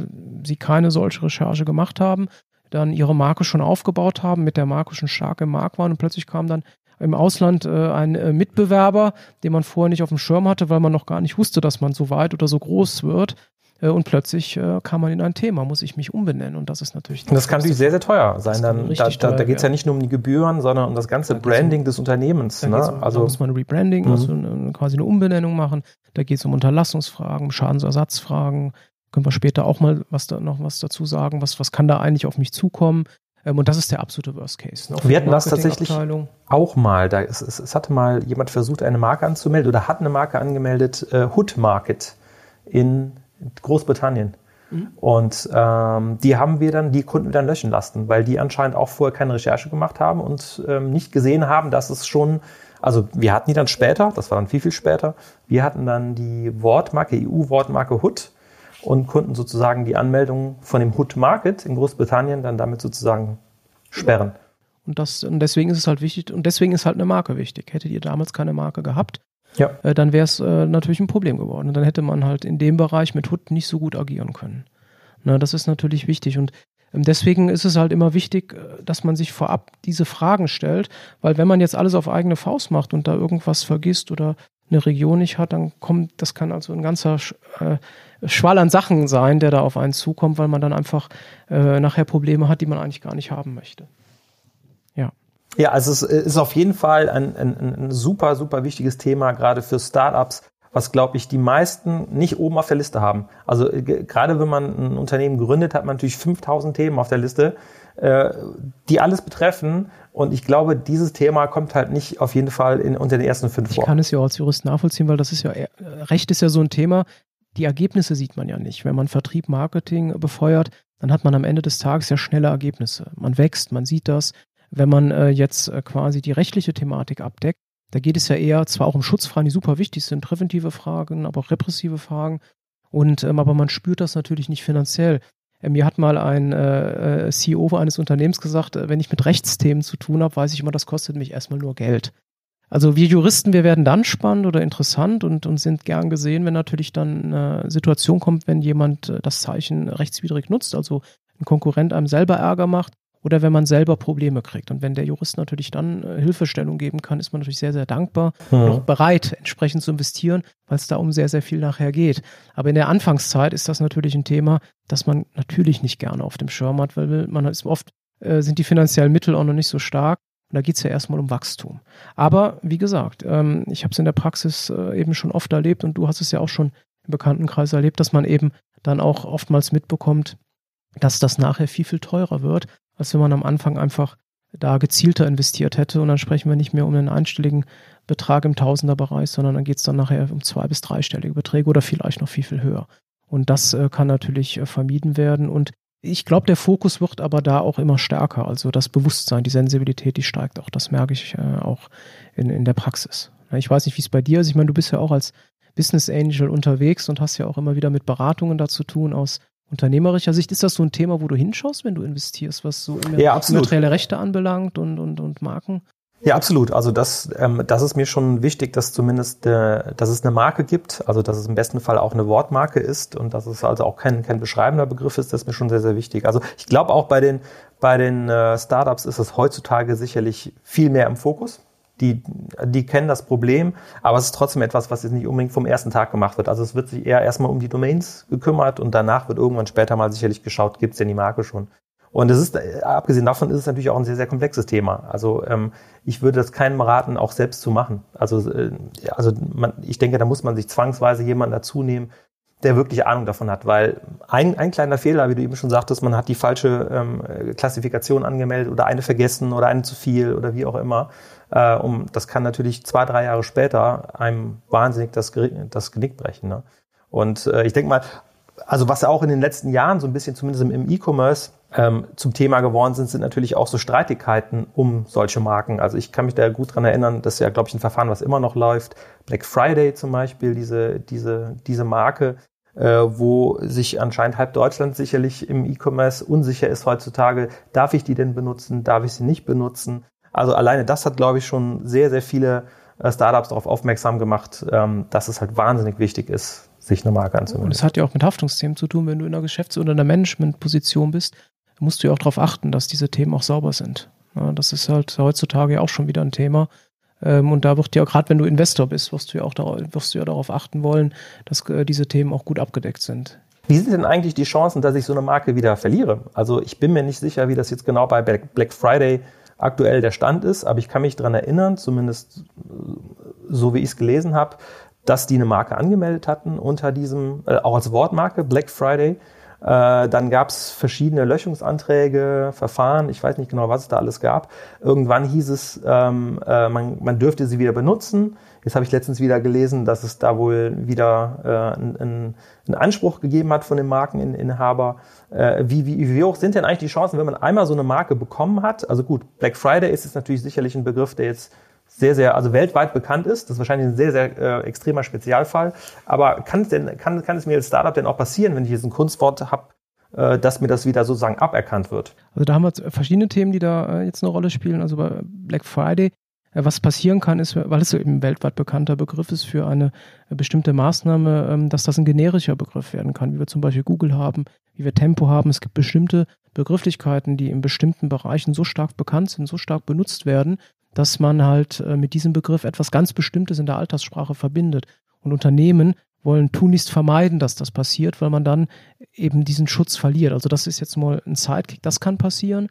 sie keine solche Recherche gemacht haben, dann ihre Marke schon aufgebaut haben, mit der Marke schon stark im Markt waren und plötzlich kam dann im Ausland äh, ein äh, Mitbewerber, den man vorher nicht auf dem Schirm hatte, weil man noch gar nicht wusste, dass man so weit oder so groß wird. Äh, und plötzlich äh, kam man in ein Thema, muss ich mich umbenennen. Und das ist natürlich. Das, das kann natürlich sehr, sehr teuer sein. Dann, da da, da geht es ja nicht nur um die Gebühren, sondern um das ganze da Branding um, des Unternehmens. Ne? Um, also da muss man Rebranding, mhm. also quasi eine Umbenennung machen. Da geht es um Unterlassungsfragen, um Schadensersatzfragen. Können wir später auch mal was da, noch was dazu sagen? Was, was kann da eigentlich auf mich zukommen? Ähm, und das ist der absolute Worst Case. Ne? Wir hatten das tatsächlich auch mal. Da ist, es, es, hatte mal jemand versucht, eine Marke anzumelden oder hat eine Marke angemeldet, äh, Hood Market in Großbritannien. Und ähm, die haben wir dann, die Kunden dann löschen lassen, weil die anscheinend auch vorher keine Recherche gemacht haben und ähm, nicht gesehen haben, dass es schon Also wir hatten die dann später, das war dann viel, viel später. Wir hatten dann die Wortmarke, EU-Wortmarke Hood und konnten sozusagen die Anmeldung von dem Hood Market in Großbritannien dann damit sozusagen sperren. Und, das, und deswegen ist es halt wichtig, und deswegen ist halt eine Marke wichtig. Hättet ihr damals keine Marke gehabt, ja. äh, dann wäre es äh, natürlich ein Problem geworden. Und dann hätte man halt in dem Bereich mit Hood nicht so gut agieren können. Na, das ist natürlich wichtig. Und ähm, deswegen ist es halt immer wichtig, äh, dass man sich vorab diese Fragen stellt, weil wenn man jetzt alles auf eigene Faust macht und da irgendwas vergisst oder eine Region nicht hat, dann kommt, das kann also ein ganzer äh, Schwall an Sachen sein, der da auf einen zukommt, weil man dann einfach äh, nachher Probleme hat, die man eigentlich gar nicht haben möchte. Ja, also es ist auf jeden Fall ein, ein, ein super, super wichtiges Thema, gerade für Startups, was, glaube ich, die meisten nicht oben auf der Liste haben. Also äh, gerade wenn man ein Unternehmen gründet, hat man natürlich 5000 Themen auf der Liste, äh, die alles betreffen. Und ich glaube, dieses Thema kommt halt nicht auf jeden Fall in, unter den ersten fünf vor. Ich kann es ja auch als Jurist nachvollziehen, weil das ist ja, Recht ist ja so ein Thema. Die Ergebnisse sieht man ja nicht. Wenn man Vertrieb, Marketing befeuert, dann hat man am Ende des Tages ja schnelle Ergebnisse. Man wächst, man sieht das, wenn man äh, jetzt äh, quasi die rechtliche Thematik abdeckt, da geht es ja eher zwar auch um Schutzfragen, die super wichtig sind, präventive Fragen, aber auch repressive Fragen. Und ähm, aber man spürt das natürlich nicht finanziell. Äh, mir hat mal ein äh, äh CEO eines Unternehmens gesagt, äh, wenn ich mit Rechtsthemen zu tun habe, weiß ich immer, das kostet mich erstmal nur Geld. Also wir Juristen, wir werden dann spannend oder interessant und, und sind gern gesehen, wenn natürlich dann eine Situation kommt, wenn jemand das Zeichen rechtswidrig nutzt, also ein Konkurrent einem selber Ärger macht oder wenn man selber Probleme kriegt. Und wenn der Jurist natürlich dann äh, Hilfestellung geben kann, ist man natürlich sehr, sehr dankbar mhm. und auch bereit, entsprechend zu investieren, weil es da um sehr, sehr viel nachher geht. Aber in der Anfangszeit ist das natürlich ein Thema, das man natürlich nicht gerne auf dem Schirm hat, weil man ist oft, äh, sind die finanziellen Mittel auch noch nicht so stark. Und da geht es ja erstmal um Wachstum. Aber wie gesagt, ähm, ich habe es in der Praxis äh, eben schon oft erlebt und du hast es ja auch schon im Bekanntenkreis erlebt, dass man eben dann auch oftmals mitbekommt, dass das nachher viel, viel teurer wird, als wenn man am Anfang einfach da gezielter investiert hätte. Und dann sprechen wir nicht mehr um einen einstelligen Betrag im Tausenderbereich, sondern dann geht es dann nachher um zwei- bis dreistellige Beträge oder vielleicht noch viel, viel höher. Und das äh, kann natürlich äh, vermieden werden. Und ich glaube, der Fokus wird aber da auch immer stärker. Also das Bewusstsein, die Sensibilität, die steigt auch. Das merke ich äh, auch in, in der Praxis. Ich weiß nicht, wie es bei dir ist. Ich meine, du bist ja auch als Business Angel unterwegs und hast ja auch immer wieder mit Beratungen da zu tun aus unternehmerischer Sicht ist das so ein Thema, wo du hinschaust, wenn du investierst, was so ja, immaterielle Rechte anbelangt und, und, und Marken? Ja, absolut. Also das, ähm, das ist mir schon wichtig, dass zumindest, äh, dass es eine Marke gibt, also dass es im besten Fall auch eine Wortmarke ist und dass es also auch kein, kein beschreibender Begriff ist, das ist mir schon sehr, sehr wichtig. Also ich glaube auch bei den, bei den äh, Startups ist es heutzutage sicherlich viel mehr im Fokus die, die kennen das Problem, aber es ist trotzdem etwas, was jetzt nicht unbedingt vom ersten Tag gemacht wird. Also es wird sich eher erstmal um die Domains gekümmert und danach wird irgendwann später mal sicherlich geschaut, gibt es denn die Marke schon. Und es ist, abgesehen davon ist es natürlich auch ein sehr, sehr komplexes Thema. Also ähm, ich würde das keinem raten, auch selbst zu machen. Also, äh, also man, ich denke, da muss man sich zwangsweise jemanden dazu nehmen, der wirklich Ahnung davon hat, weil ein, ein kleiner Fehler, wie du eben schon sagtest, man hat die falsche ähm, Klassifikation angemeldet oder eine vergessen oder eine zu viel oder wie auch immer. Äh, um, das kann natürlich zwei, drei Jahre später einem wahnsinnig das, das Genick brechen. Ne? Und äh, ich denke mal, also was auch in den letzten Jahren so ein bisschen zumindest im E-Commerce ähm, zum Thema geworden sind, sind natürlich auch so Streitigkeiten um solche Marken. Also ich kann mich da gut dran erinnern, das ist ja, glaube ich, ein Verfahren, was immer noch läuft. Black Friday zum Beispiel, diese, diese, diese Marke, äh, wo sich anscheinend halb Deutschland sicherlich im E-Commerce unsicher ist heutzutage, darf ich die denn benutzen, darf ich sie nicht benutzen? Also alleine das hat, glaube ich, schon sehr, sehr viele äh, Startups darauf aufmerksam gemacht, ähm, dass es halt wahnsinnig wichtig ist, sich eine Marke anzumelden. Und es hat ja auch mit Haftungsthemen zu tun, wenn du in einer Geschäfts- oder einer Managementposition bist, musst du ja auch darauf achten, dass diese Themen auch sauber sind. Das ist halt heutzutage ja auch schon wieder ein Thema. Ähm, und da wird ja, gerade wenn du Investor bist, wirst du ja auch darauf, wirst du ja darauf achten wollen, dass äh, diese Themen auch gut abgedeckt sind. Wie sind denn eigentlich die Chancen, dass ich so eine Marke wieder verliere? Also ich bin mir nicht sicher, wie das jetzt genau bei Black Friday aktuell der Stand ist, aber ich kann mich daran erinnern, zumindest so wie ich es gelesen habe, dass die eine Marke angemeldet hatten unter diesem, äh, auch als Wortmarke, Black Friday. Äh, dann gab es verschiedene Löschungsanträge, Verfahren, ich weiß nicht genau, was es da alles gab. Irgendwann hieß es, ähm, äh, man, man dürfte sie wieder benutzen. Jetzt habe ich letztens wieder gelesen, dass es da wohl wieder äh, einen ein Anspruch gegeben hat von dem Markeninhaber. Äh, wie, wie, wie hoch sind denn eigentlich die Chancen, wenn man einmal so eine Marke bekommen hat? Also gut, Black Friday ist jetzt natürlich sicherlich ein Begriff, der jetzt sehr, sehr, also weltweit bekannt ist. Das ist wahrscheinlich ein sehr, sehr äh, extremer Spezialfall. Aber kann es denn, kann, kann es mir als Startup denn auch passieren, wenn ich jetzt ein Kunstwort habe, äh, dass mir das wieder sozusagen aberkannt wird? Also da haben wir verschiedene Themen, die da äh, jetzt eine Rolle spielen. Also bei Black Friday äh, was passieren kann, ist, weil es eben weltweit bekannter Begriff ist für eine äh, bestimmte Maßnahme, ähm, dass das ein generischer Begriff werden kann, wie wir zum Beispiel Google haben, wie wir Tempo haben. Es gibt bestimmte Begrifflichkeiten, die in bestimmten Bereichen so stark bekannt sind, so stark benutzt werden, dass man halt äh, mit diesem Begriff etwas ganz Bestimmtes in der Alltagssprache verbindet. Und Unternehmen wollen tunlichst vermeiden, dass das passiert, weil man dann eben diesen Schutz verliert. Also das ist jetzt mal ein Sidekick, das kann passieren.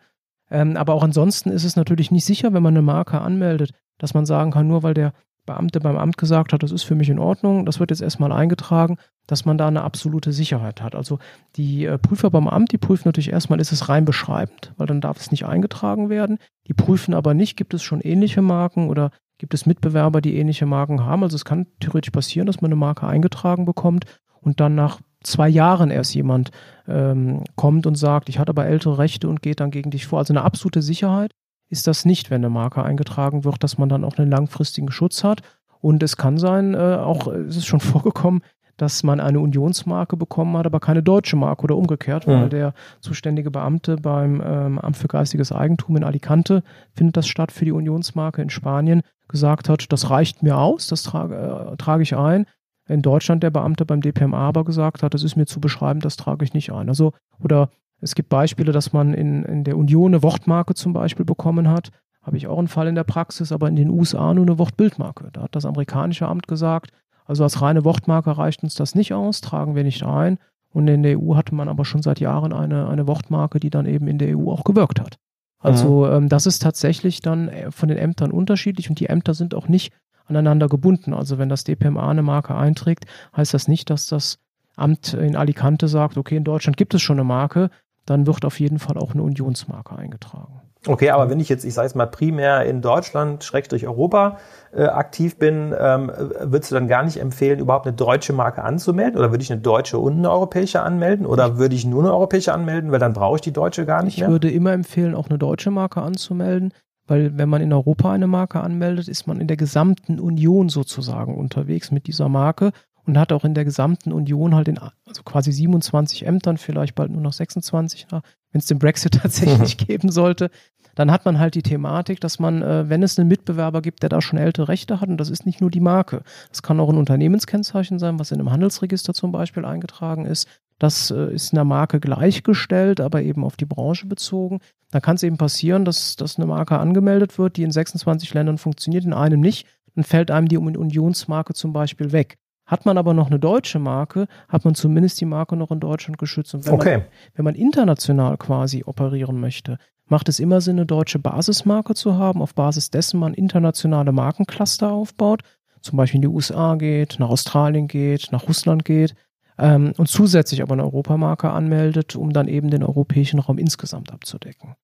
Ähm, aber auch ansonsten ist es natürlich nicht sicher, wenn man eine Marke anmeldet, dass man sagen kann, nur weil der Beamte beim Amt gesagt hat, das ist für mich in Ordnung, das wird jetzt erstmal eingetragen, dass man da eine absolute Sicherheit hat. Also die äh, Prüfer beim Amt, die prüfen natürlich erstmal, ist es rein beschreibend, weil dann darf es nicht eingetragen werden. Die prüfen aber nicht, gibt es schon ähnliche Marken oder gibt es Mitbewerber, die ähnliche Marken haben. Also es kann theoretisch passieren, dass man eine Marke eingetragen bekommt und dann nach zwei Jahren erst jemand ähm, kommt und sagt, ich hatte aber ältere Rechte und geht dann gegen dich vor. Also eine absolute Sicherheit ist das nicht, wenn eine Marke eingetragen wird, dass man dann auch einen langfristigen Schutz hat. Und es kann sein, äh, auch es ist schon vorgekommen, dass man eine Unionsmarke bekommen hat, aber keine deutsche Marke oder umgekehrt, mhm. weil der zuständige Beamte beim ähm, Amt für geistiges Eigentum in Alicante findet das statt für die Unionsmarke in Spanien, gesagt hat, das reicht mir aus, das trage, äh, trage ich ein in Deutschland der Beamte beim DPMA aber gesagt hat, das ist mir zu beschreiben, das trage ich nicht ein. Also, oder es gibt Beispiele, dass man in, in der Union eine Wortmarke zum Beispiel bekommen hat. Habe ich auch einen Fall in der Praxis, aber in den USA nur eine Wortbildmarke. Da hat das amerikanische Amt gesagt, also als reine Wortmarke reicht uns das nicht aus, tragen wir nicht ein. Und in der EU hatte man aber schon seit Jahren eine, eine Wortmarke, die dann eben in der EU auch gewirkt hat. Also mhm. ähm, das ist tatsächlich dann äh, von den Ämtern unterschiedlich und die Ämter sind auch nicht aneinander gebunden. Also wenn das DPMA eine Marke einträgt, heißt das nicht, dass das Amt in Alicante sagt, okay, in Deutschland gibt es schon eine Marke, dann wird auf jeden Fall auch eine Unionsmarke eingetragen. Okay, aber wenn ich jetzt, ich sage es mal, primär in Deutschland, Schrägstrich Europa äh, aktiv bin, ähm, würdest du dann gar nicht empfehlen, überhaupt eine deutsche Marke anzumelden? Oder würde ich eine deutsche und eine europäische anmelden? Oder würde ich nur eine europäische anmelden, weil dann brauche ich die deutsche gar nicht ich mehr? Ich würde immer empfehlen, auch eine deutsche Marke anzumelden, weil wenn man in Europa eine Marke anmeldet, ist man in der gesamten Union sozusagen unterwegs mit dieser Marke und hat auch in der gesamten Union halt in also quasi 27 Ämtern, vielleicht bald nur noch 26, wenn es den Brexit tatsächlich geben sollte, dann hat man halt die Thematik, dass man, äh, wenn es einen Mitbewerber gibt, der da schon ältere Rechte hat, und das ist nicht nur die Marke, das kann auch ein Unternehmenskennzeichen sein, was in einem Handelsregister zum Beispiel eingetragen ist, das äh, ist einer Marke gleichgestellt, aber eben auf die Branche bezogen. Dann kann es eben passieren, dass, dass eine Marke angemeldet wird, die in 26 Ländern funktioniert, in einem nicht. Dann fällt einem die Unionsmarke zum Beispiel weg. Hat man aber noch eine deutsche Marke, hat man zumindest die Marke noch in Deutschland geschützt. Und wenn, okay. man, wenn man international quasi operieren möchte, macht es immer Sinn, eine deutsche Basismarke zu haben, auf Basis dessen man internationale Markencluster aufbaut, zum Beispiel in die USA geht, nach Australien geht, nach Russland geht ähm, und zusätzlich aber eine Europamarke anmeldet, um dann eben den europäischen Raum insgesamt abzudecken.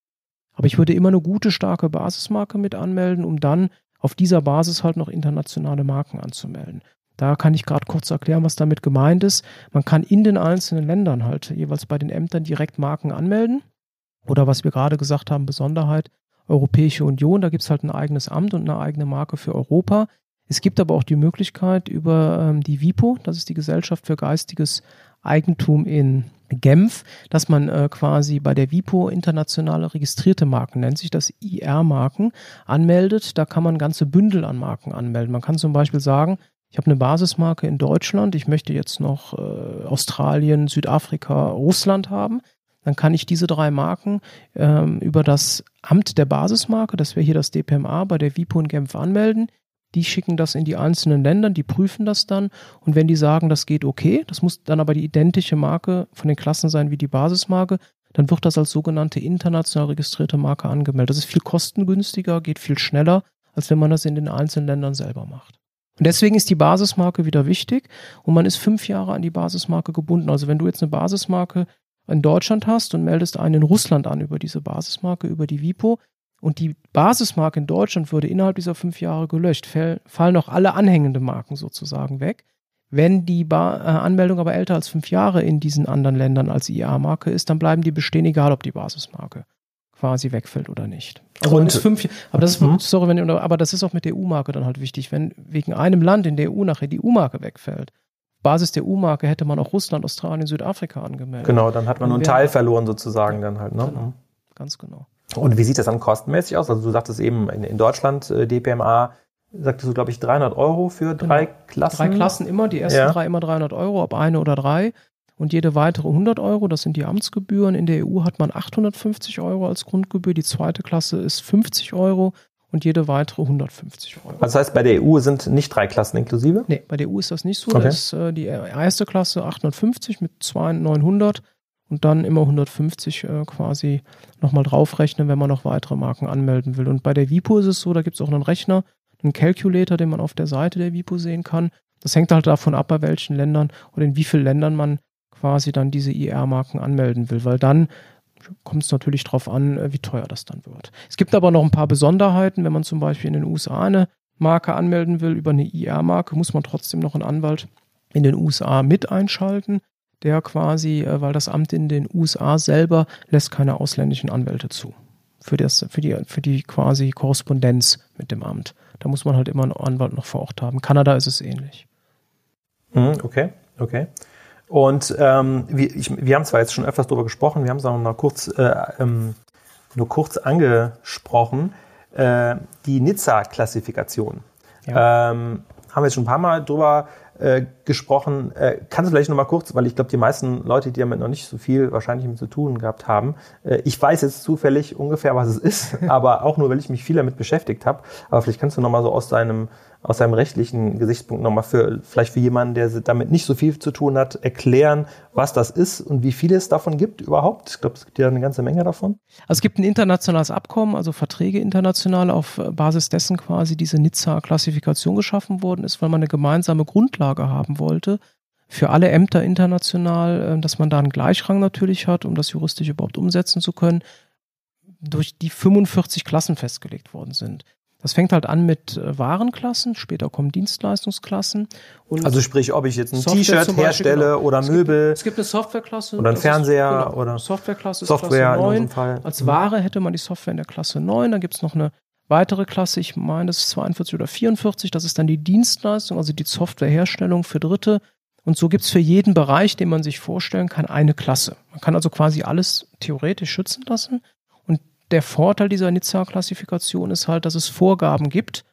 Aber ich würde immer eine gute, starke Basismarke mit anmelden, um dann auf dieser Basis halt noch internationale Marken anzumelden. Da kann ich gerade kurz erklären, was damit gemeint ist. Man kann in den einzelnen Ländern halt jeweils bei den Ämtern direkt Marken anmelden. Oder was wir gerade gesagt haben, Besonderheit, Europäische Union, da gibt es halt ein eigenes Amt und eine eigene Marke für Europa. Es gibt aber auch die Möglichkeit über ähm, die WIPO, das ist die Gesellschaft für geistiges Eigentum in Genf, dass man äh, quasi bei der WIPO internationale registrierte Marken, nennt sich das IR-Marken, anmeldet. Da kann man ganze Bündel an Marken anmelden. Man kann zum Beispiel sagen, ich habe eine Basismarke in Deutschland, ich möchte jetzt noch äh, Australien, Südafrika, Russland haben. Dann kann ich diese drei Marken ähm, über das Amt der Basismarke, das wäre hier das DPMA, bei der WIPO in Genf anmelden. Die schicken das in die einzelnen Länder, die prüfen das dann und wenn die sagen, das geht okay, das muss dann aber die identische Marke von den Klassen sein wie die Basismarke, dann wird das als sogenannte international registrierte Marke angemeldet. Das ist viel kostengünstiger, geht viel schneller, als wenn man das in den einzelnen Ländern selber macht. Und deswegen ist die Basismarke wieder wichtig und man ist fünf Jahre an die Basismarke gebunden. Also wenn du jetzt eine Basismarke in Deutschland hast und meldest einen in Russland an über diese Basismarke, über die WIPO, und die Basismarke in Deutschland würde innerhalb dieser fünf Jahre gelöscht, fallen auch alle anhängenden Marken sozusagen weg. Wenn die ba äh, Anmeldung aber älter als fünf Jahre in diesen anderen Ländern als IA-Marke ist, dann bleiben die bestehen, egal ob die Basismarke quasi wegfällt oder nicht. Also und fünf, aber das ist, mhm. sorry, wenn, aber das ist auch mit der EU-Marke dann halt wichtig, wenn wegen einem Land in der EU nachher die EU-Marke wegfällt. Basis der EU-Marke hätte man auch Russland, Australien, Südafrika angemeldet. Genau, dann hat man nur einen Teil verloren sozusagen dann halt. Ne? Genau, mhm. ganz genau. Und wie sieht das dann kostenmäßig aus? Also du sagtest eben in, in Deutschland äh, DPMA sagtest du, glaube ich, 300 Euro für drei genau. Klassen. Drei Klassen immer, die ersten ja. drei immer 300 Euro, ob eine oder drei. Und jede weitere 100 Euro, das sind die Amtsgebühren. In der EU hat man 850 Euro als Grundgebühr. Die zweite Klasse ist 50 Euro und jede weitere 150 Euro. Also das heißt, bei der EU sind nicht drei Klassen inklusive? Nee, bei der EU ist das nicht so. Okay. Das ist äh, die erste Klasse 850 mit 900 und dann immer 150 äh, quasi nochmal draufrechnen, wenn man noch weitere Marken anmelden will. Und bei der WIPO ist es so, da gibt es auch einen Rechner, einen Calculator, den man auf der Seite der WIPO sehen kann. Das hängt halt davon ab, bei welchen Ländern oder in wie vielen Ländern man quasi dann diese IR-Marken anmelden will, weil dann kommt es natürlich darauf an, äh, wie teuer das dann wird. Es gibt aber noch ein paar Besonderheiten, wenn man zum Beispiel in den USA eine Marke anmelden will über eine IR-Marke, muss man trotzdem noch einen Anwalt in den USA mit einschalten, der quasi, äh, weil das Amt in den USA selber lässt keine ausländischen Anwälte zu. Für, das, für, die, für die quasi Korrespondenz mit dem Amt. Da muss man halt immer einen Anwalt noch vor Ort haben. Kanada ist es ähnlich. Mhm, okay, okay. Und ähm, wir, ich, wir haben zwar jetzt schon öfters darüber gesprochen, wir haben es auch noch kurz, äh, ähm, nur kurz angesprochen, äh, die Nizza-Klassifikation. Ja. Ähm, haben wir jetzt schon ein paar Mal drüber äh, gesprochen. Äh, kannst du vielleicht noch mal kurz, weil ich glaube, die meisten Leute, die damit noch nicht so viel wahrscheinlich mit zu tun gehabt haben, äh, ich weiß jetzt zufällig ungefähr, was es ist, aber auch nur, weil ich mich viel damit beschäftigt habe. Aber vielleicht kannst du noch mal so aus deinem aus seinem rechtlichen Gesichtspunkt nochmal für, vielleicht für jemanden, der damit nicht so viel zu tun hat, erklären, was das ist und wie viel es davon gibt überhaupt? Ich glaube, es gibt ja eine ganze Menge davon. Also es gibt ein internationales Abkommen, also Verträge international, auf Basis dessen quasi diese Nizza-Klassifikation geschaffen worden ist, weil man eine gemeinsame Grundlage haben wollte für alle Ämter international, äh, dass man da einen Gleichrang natürlich hat, um das juristisch überhaupt umsetzen zu können, durch die 45 Klassen festgelegt worden sind. Das fängt halt an mit äh, Warenklassen, später kommen Dienstleistungsklassen. also sprich, ob ich jetzt ein T-Shirt herstelle genau. oder es Möbel. Gibt, es gibt eine Softwareklasse. Oder ein Fernseher ist, genau, oder Softwareklasse Software Klasse 9. Fall. Als mhm. Ware hätte man die Software in der Klasse 9. Dann gibt es noch eine weitere Klasse, ich meine, das ist 42 oder 44. Das ist dann die Dienstleistung, also die Softwareherstellung für Dritte. Und so gibt es für jeden Bereich, den man sich vorstellen kann, eine Klasse. Man kann also quasi alles theoretisch schützen lassen der Vorteil dieser Nizza-Klassifikation ist halt, dass es Vorgaben gibt,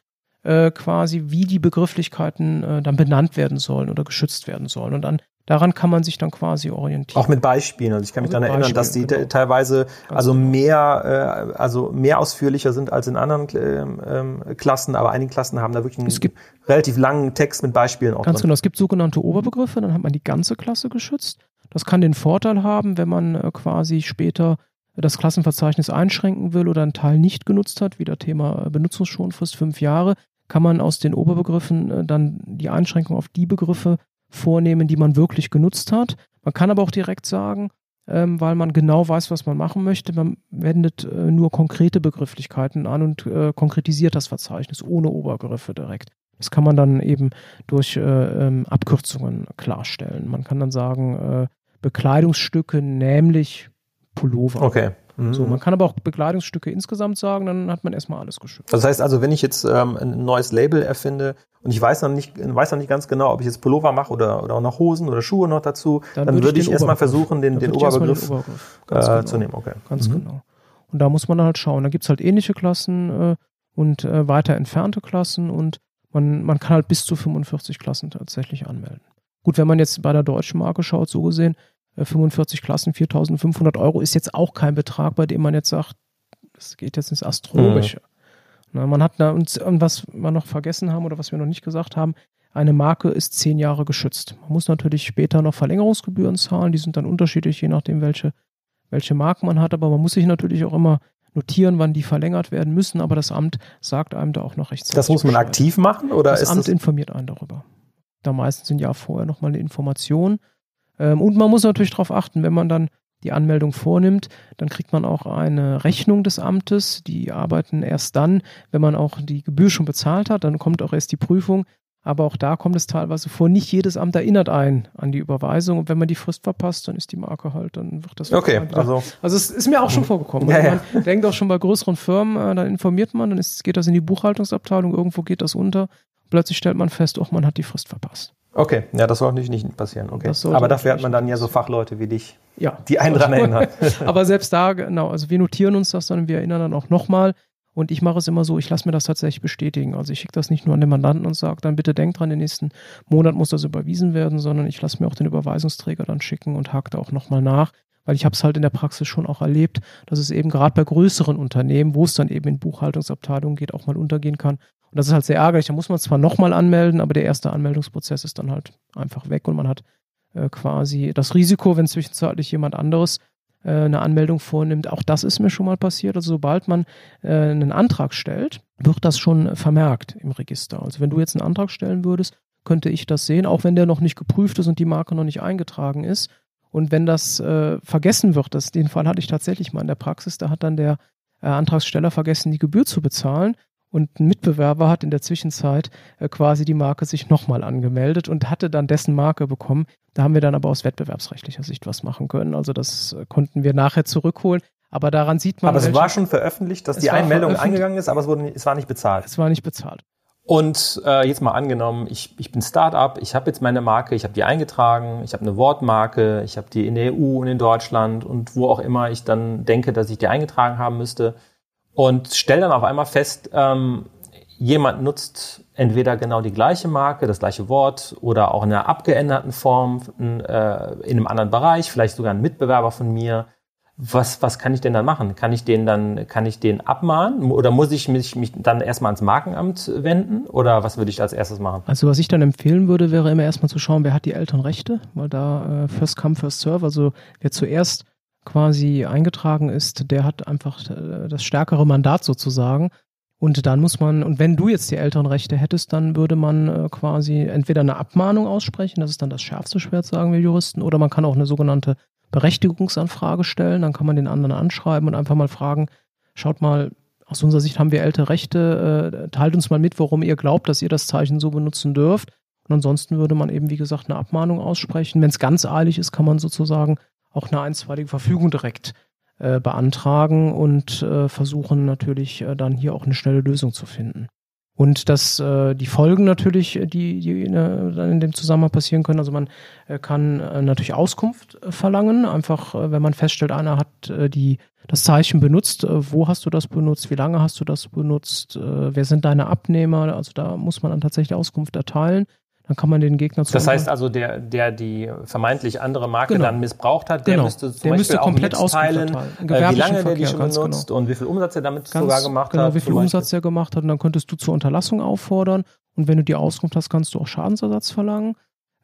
äh, quasi, wie die Begrifflichkeiten äh, dann benannt werden sollen oder geschützt werden sollen. Und dann daran kann man sich dann quasi orientieren. Auch mit Beispielen. Also ich kann mich daran erinnern, dass die genau. teilweise also genau. mehr, äh, also mehr ausführlicher sind als in anderen äh, Klassen, aber einige Klassen haben da wirklich einen relativ langen Text mit Beispielen auch. Ganz drin. genau. Es gibt sogenannte Oberbegriffe, dann hat man die ganze Klasse geschützt. Das kann den Vorteil haben, wenn man äh, quasi später das Klassenverzeichnis einschränken will oder einen Teil nicht genutzt hat, wie das Thema Benutzungsschonfrist fünf Jahre, kann man aus den Oberbegriffen äh, dann die Einschränkung auf die Begriffe vornehmen, die man wirklich genutzt hat. Man kann aber auch direkt sagen, ähm, weil man genau weiß, was man machen möchte, man wendet äh, nur konkrete Begrifflichkeiten an und äh, konkretisiert das Verzeichnis ohne Oberbegriffe direkt. Das kann man dann eben durch ähm, Abkürzungen klarstellen. Man kann dann sagen, Bekleidungsstücke, nämlich Pullover. Okay. Mhm. So, man kann aber auch Bekleidungsstücke insgesamt sagen, dann hat man erstmal alles geschützt. Das heißt also, wenn ich jetzt ähm, ein neues Label erfinde und ich weiß noch nicht, weiß noch nicht ganz genau, ob ich jetzt Pullover mache oder, oder auch noch Hosen oder Schuhe noch dazu, dann, dann würde ich, ich erstmal versuchen, den, den Oberbegriff, den Oberbegriff äh, genau. zu nehmen. Okay. Ganz mhm. genau. Und da muss man dann halt schauen. Da gibt es halt ähnliche Klassen äh, und äh, weiter entfernte Klassen und man, man kann halt bis zu 45 Klassen tatsächlich anmelden. Gut, wenn man jetzt bei der deutschen Marke schaut, so gesehen, 45 äh, Klassen, 4500 Euro ist jetzt auch kein Betrag, bei dem man jetzt sagt, das geht jetzt ins Astronomische. Mhm. Na, man hat da, und, und was wir noch vergessen haben oder was wir noch nicht gesagt haben, eine Marke ist zehn Jahre geschützt. Man muss natürlich später noch Verlängerungsgebühren zahlen, die sind dann unterschiedlich, je nachdem, welche, welche Marken man hat, aber man muss sich natürlich auch immer notieren, wann die verlängert werden müssen, aber das Amt sagt einem da auch noch rechtzeitig. Das muss man aktiv machen oder das ist Amt das informiert einen darüber. Da meistens sind ja vorher nochmal eine Information und man muss natürlich darauf achten, wenn man dann die Anmeldung vornimmt, dann kriegt man auch eine Rechnung des Amtes. Die arbeiten erst dann, wenn man auch die Gebühr schon bezahlt hat. Dann kommt auch erst die Prüfung. Aber auch da kommt es teilweise vor, nicht jedes Amt erinnert einen an die Überweisung. Und wenn man die Frist verpasst, dann ist die Marke halt, dann wird das. Okay, also. Also es ist mir auch schon vorgekommen. Ja, also ja. man denkt auch schon bei größeren Firmen, äh, dann informiert man, dann ist, geht das in die Buchhaltungsabteilung, irgendwo geht das unter. Plötzlich stellt man fest, oh, man hat die Frist verpasst. Okay, ja, das soll natürlich nicht passieren. Okay. Aber dafür hat man dann ja so Fachleute wie dich, Ja. die einen dran erinnern. Aber selbst da, genau, also wir notieren uns das dann, wir erinnern dann auch nochmal. Und ich mache es immer so, ich lasse mir das tatsächlich bestätigen. Also ich schicke das nicht nur an den Mandanten und sage, dann bitte denkt dran, den nächsten Monat muss das überwiesen werden, sondern ich lasse mir auch den Überweisungsträger dann schicken und hake da auch nochmal nach. Weil ich habe es halt in der Praxis schon auch erlebt, dass es eben gerade bei größeren Unternehmen, wo es dann eben in Buchhaltungsabteilungen geht, auch mal untergehen kann. Und das ist halt sehr ärgerlich. Da muss man zwar nochmal anmelden, aber der erste Anmeldungsprozess ist dann halt einfach weg und man hat äh, quasi das Risiko, wenn zwischenzeitlich jemand anderes äh, eine Anmeldung vornimmt. Auch das ist mir schon mal passiert. Also sobald man äh, einen Antrag stellt, wird das schon vermerkt im Register. Also wenn du jetzt einen Antrag stellen würdest, könnte ich das sehen, auch wenn der noch nicht geprüft ist und die Marke noch nicht eingetragen ist. Und wenn das äh, vergessen wird, das, den Fall hatte ich tatsächlich mal in der Praxis, da hat dann der äh, Antragsteller vergessen, die Gebühr zu bezahlen. Und ein Mitbewerber hat in der Zwischenzeit äh, quasi die Marke sich nochmal angemeldet und hatte dann dessen Marke bekommen. Da haben wir dann aber aus wettbewerbsrechtlicher Sicht was machen können. Also das äh, konnten wir nachher zurückholen. Aber daran sieht man. Aber es welche- war schon veröffentlicht, dass die Einmeldung eingegangen ist, aber es, wurde, es war nicht bezahlt. es war nicht bezahlt. Und äh, jetzt mal angenommen, ich, ich bin Startup, ich habe jetzt meine Marke, ich habe die eingetragen, ich habe eine Wortmarke, ich habe die in der EU und in Deutschland und wo auch immer ich dann denke, dass ich die eingetragen haben müsste und stelle dann auf einmal fest, ähm, jemand nutzt entweder genau die gleiche Marke, das gleiche Wort oder auch in einer abgeänderten Form äh, in einem anderen Bereich, vielleicht sogar ein Mitbewerber von mir. Was, was kann ich denn dann machen? Kann ich den dann, kann ich den abmahnen? Oder muss ich mich, mich dann erstmal ans Markenamt wenden? Oder was würde ich als erstes machen? Also was ich dann empfehlen würde, wäre immer erstmal zu schauen, wer hat die Elternrechte, weil da äh, First Come, First Serve, also wer zuerst quasi eingetragen ist, der hat einfach äh, das stärkere Mandat sozusagen. Und dann muss man, und wenn du jetzt die Elternrechte hättest, dann würde man äh, quasi entweder eine Abmahnung aussprechen, das ist dann das schärfste Schwert, sagen wir Juristen, oder man kann auch eine sogenannte Berechtigungsanfrage stellen, dann kann man den anderen anschreiben und einfach mal fragen, schaut mal, aus unserer Sicht haben wir ältere Rechte, äh, teilt uns mal mit, warum ihr glaubt, dass ihr das Zeichen so benutzen dürft. Und ansonsten würde man eben, wie gesagt, eine Abmahnung aussprechen. Wenn es ganz eilig ist, kann man sozusagen auch eine einstweilige Verfügung direkt äh, beantragen und äh, versuchen natürlich äh, dann hier auch eine schnelle Lösung zu finden. Und dass äh, die Folgen natürlich, äh, die, die dann in dem Zusammenhang passieren können. Also man kann natürlich Auskunft verlangen, einfach wenn man feststellt, einer hat die das Zeichen benutzt. Wo hast du das benutzt? Wie lange hast du das benutzt? Wer sind deine Abnehmer? Also da muss man dann tatsächlich Auskunft erteilen. Dann kann man den Gegner zu Das heißt also, der, der die vermeintlich andere Marke Genau. dann missbraucht hat, der Genau. müsste zum Der Beispiel müsste auch komplett mitteilen, äh, wie lange der die Verkehr, schon benutzt genau. und wie viel Umsatz er damit ganz sogar gemacht genau, hat. wie viel Umsatz er gemacht hat. Und dann könntest du zur Unterlassung auffordern. Und wenn du die Auskunft hast, kannst du auch Schadensersatz verlangen.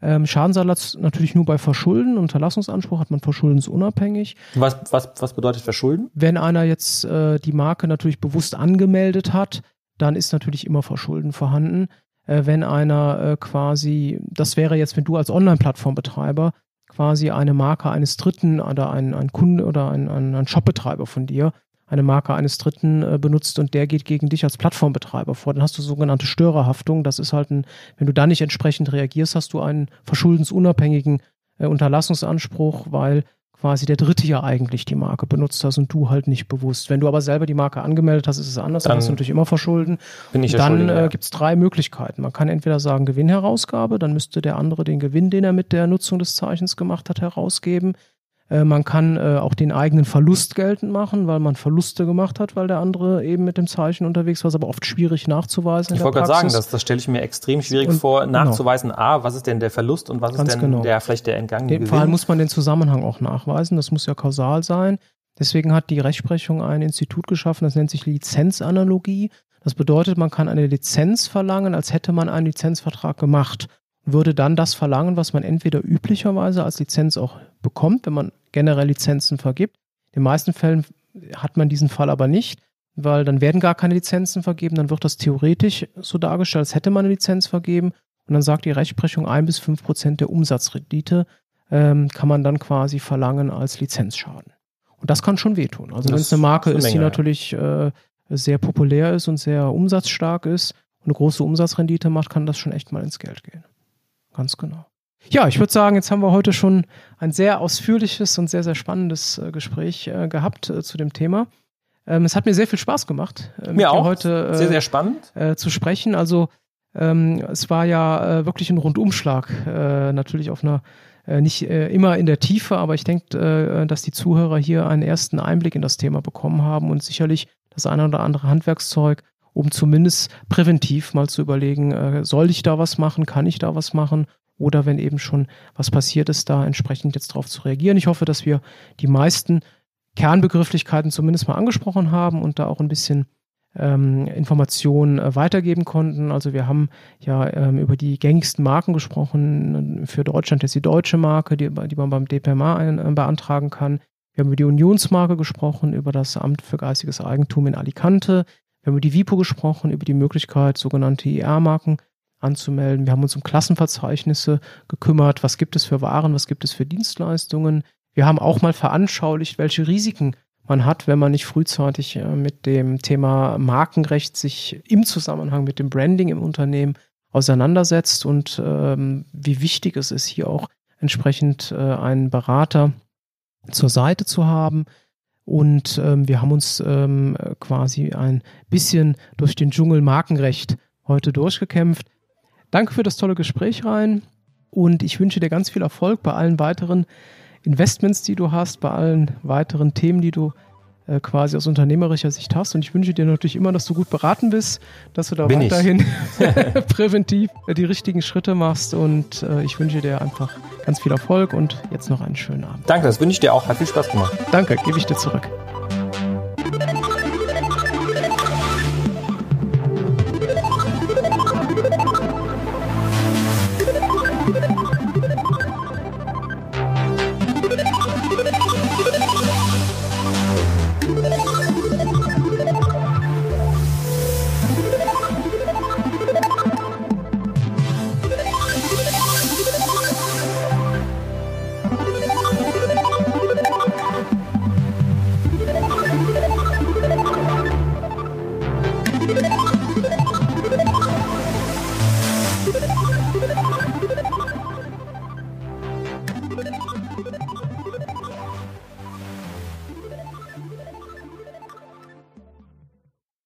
Ähm, Schadensersatz natürlich nur bei Verschulden. Unterlassungsanspruch hat man verschuldensunabhängig. Was, was, was bedeutet Verschulden? Wenn einer jetzt äh, die Marke natürlich bewusst angemeldet hat, dann ist natürlich immer Verschulden vorhanden. Äh, wenn einer äh, quasi, das wäre jetzt, wenn du als Online-Plattformbetreiber quasi eine Marke eines Dritten oder ein, ein Kunde oder ein, ein, ein Shopbetreiber von dir eine Marke eines Dritten äh, benutzt und der geht gegen dich als Plattformbetreiber vor, dann hast du sogenannte Störerhaftung. Das ist halt ein, wenn du da nicht entsprechend reagierst, hast du einen verschuldensunabhängigen äh, Unterlassungsanspruch, weil quasi der Dritte ja eigentlich die Marke benutzt hast und du halt nicht bewusst. Wenn du aber selber die Marke angemeldet hast, ist es anders, dann hast du natürlich immer Verschulden. Bin ich Dann äh, gibt es drei Möglichkeiten. Man kann entweder sagen Gewinnherausgabe, dann müsste der andere den Gewinn, den er mit der Nutzung des Zeichens gemacht hat, herausgeben. Äh, man kann äh, auch den eigenen Verlust geltend machen, weil man Verluste gemacht hat, weil der andere eben mit dem Zeichen unterwegs war, ist aber oft schwierig nachzuweisen. Ich wollte gerade sagen, das, das stelle ich mir extrem schwierig Und- vor, nachzuweisen, A, was ist denn der Verlust und was Ganz ist denn genau. der vielleicht der entgangene In dem? Fall muss man den Zusammenhang auch nachweisen. Das muss ja kausal sein. Deswegen hat die Rechtsprechung ein Institut geschaffen, das nennt sich Lizenzanalogie. Das bedeutet, man kann eine Lizenz verlangen, als hätte man einen Lizenzvertrag gemacht. Würde dann das verlangen, was man entweder üblicherweise als Lizenz auch bekommt, wenn man generell Lizenzen vergibt. In den meisten Fällen hat man diesen Fall aber nicht, weil dann werden gar keine Lizenzen vergeben. Dann wird das theoretisch so dargestellt, als hätte man eine Lizenz vergeben. Und dann sagt die Rechtsprechung, ein bis fünf Prozent der Umsatzrendite ähm, kann man dann quasi verlangen als Lizenzschaden. Und das kann schon wehtun. Also wenn es eine Marke ist eine die Menge, ja. natürlich äh, sehr populär ist und sehr umsatzstark ist eine große Umsatzrendite macht, kann das schon echt mal ins Geld gehen. Ganz genau. Ja, ich würde sagen, jetzt haben wir heute schon ein sehr ausführliches und sehr, sehr spannendes äh, Gespräch äh, gehabt äh, zu dem Thema. Ähm, es hat mir sehr viel Spaß gemacht, äh, mir auch. heute äh, sehr, sehr spannend. Äh, zu sprechen. Also ähm, es war ja wirklich ein Rundumschlag, natürlich auf einer nicht immer in der Tiefe, aber ich denke, dass die Zuhörer hier einen ersten Einblick in das Thema bekommen haben und sicherlich das eine oder andere Handwerkszeug um zumindest präventiv mal zu überlegen, soll ich da was machen, kann ich da was machen oder wenn eben schon was passiert ist, da entsprechend jetzt darauf zu reagieren. Ich hoffe, dass wir die meisten Kernbegrifflichkeiten zumindest mal angesprochen haben und da auch ein bisschen ähm, Informationen äh, weitergeben konnten. Also wir haben ja ähm, über die gängigsten Marken gesprochen. Für Deutschland ist die deutsche Marke, die, die man beim DPMA ein, äh, beantragen kann. Wir haben über die Unionsmarke gesprochen, über das Amt für geistiges Eigentum in Alicante. Wir haben über die WIPO gesprochen, über die Möglichkeit, sogenannte IR-Marken anzumelden. Wir haben uns um Klassenverzeichnisse gekümmert. Was gibt es für Waren? Was gibt es für Dienstleistungen? Wir haben auch mal veranschaulicht, welche Risiken man hat, wenn man nicht frühzeitig äh, mit dem Thema Markenrecht sich im Zusammenhang mit dem Branding im Unternehmen auseinandersetzt und ähm, wie wichtig es ist, hier auch entsprechend äh, einen Berater zur Seite zu haben. Und ähm, wir haben uns ähm, quasi ein bisschen durch den Dschungel Markenrecht heute durchgekämpft. Danke für das tolle Gespräch rein und ich wünsche dir ganz viel Erfolg bei allen weiteren Investments, die du hast, bei allen weiteren Themen, die du äh, quasi aus unternehmerischer Sicht hast. Und ich wünsche dir natürlich immer, dass du gut beraten bist, dass du da Bin weiterhin präventiv die richtigen Schritte machst. Und äh, ich wünsche dir einfach ganz viel Erfolg und jetzt noch einen schönen Abend. Danke, das wünsche ich dir auch. Hat viel Spaß gemacht. Danke, gebe ich dir zurück.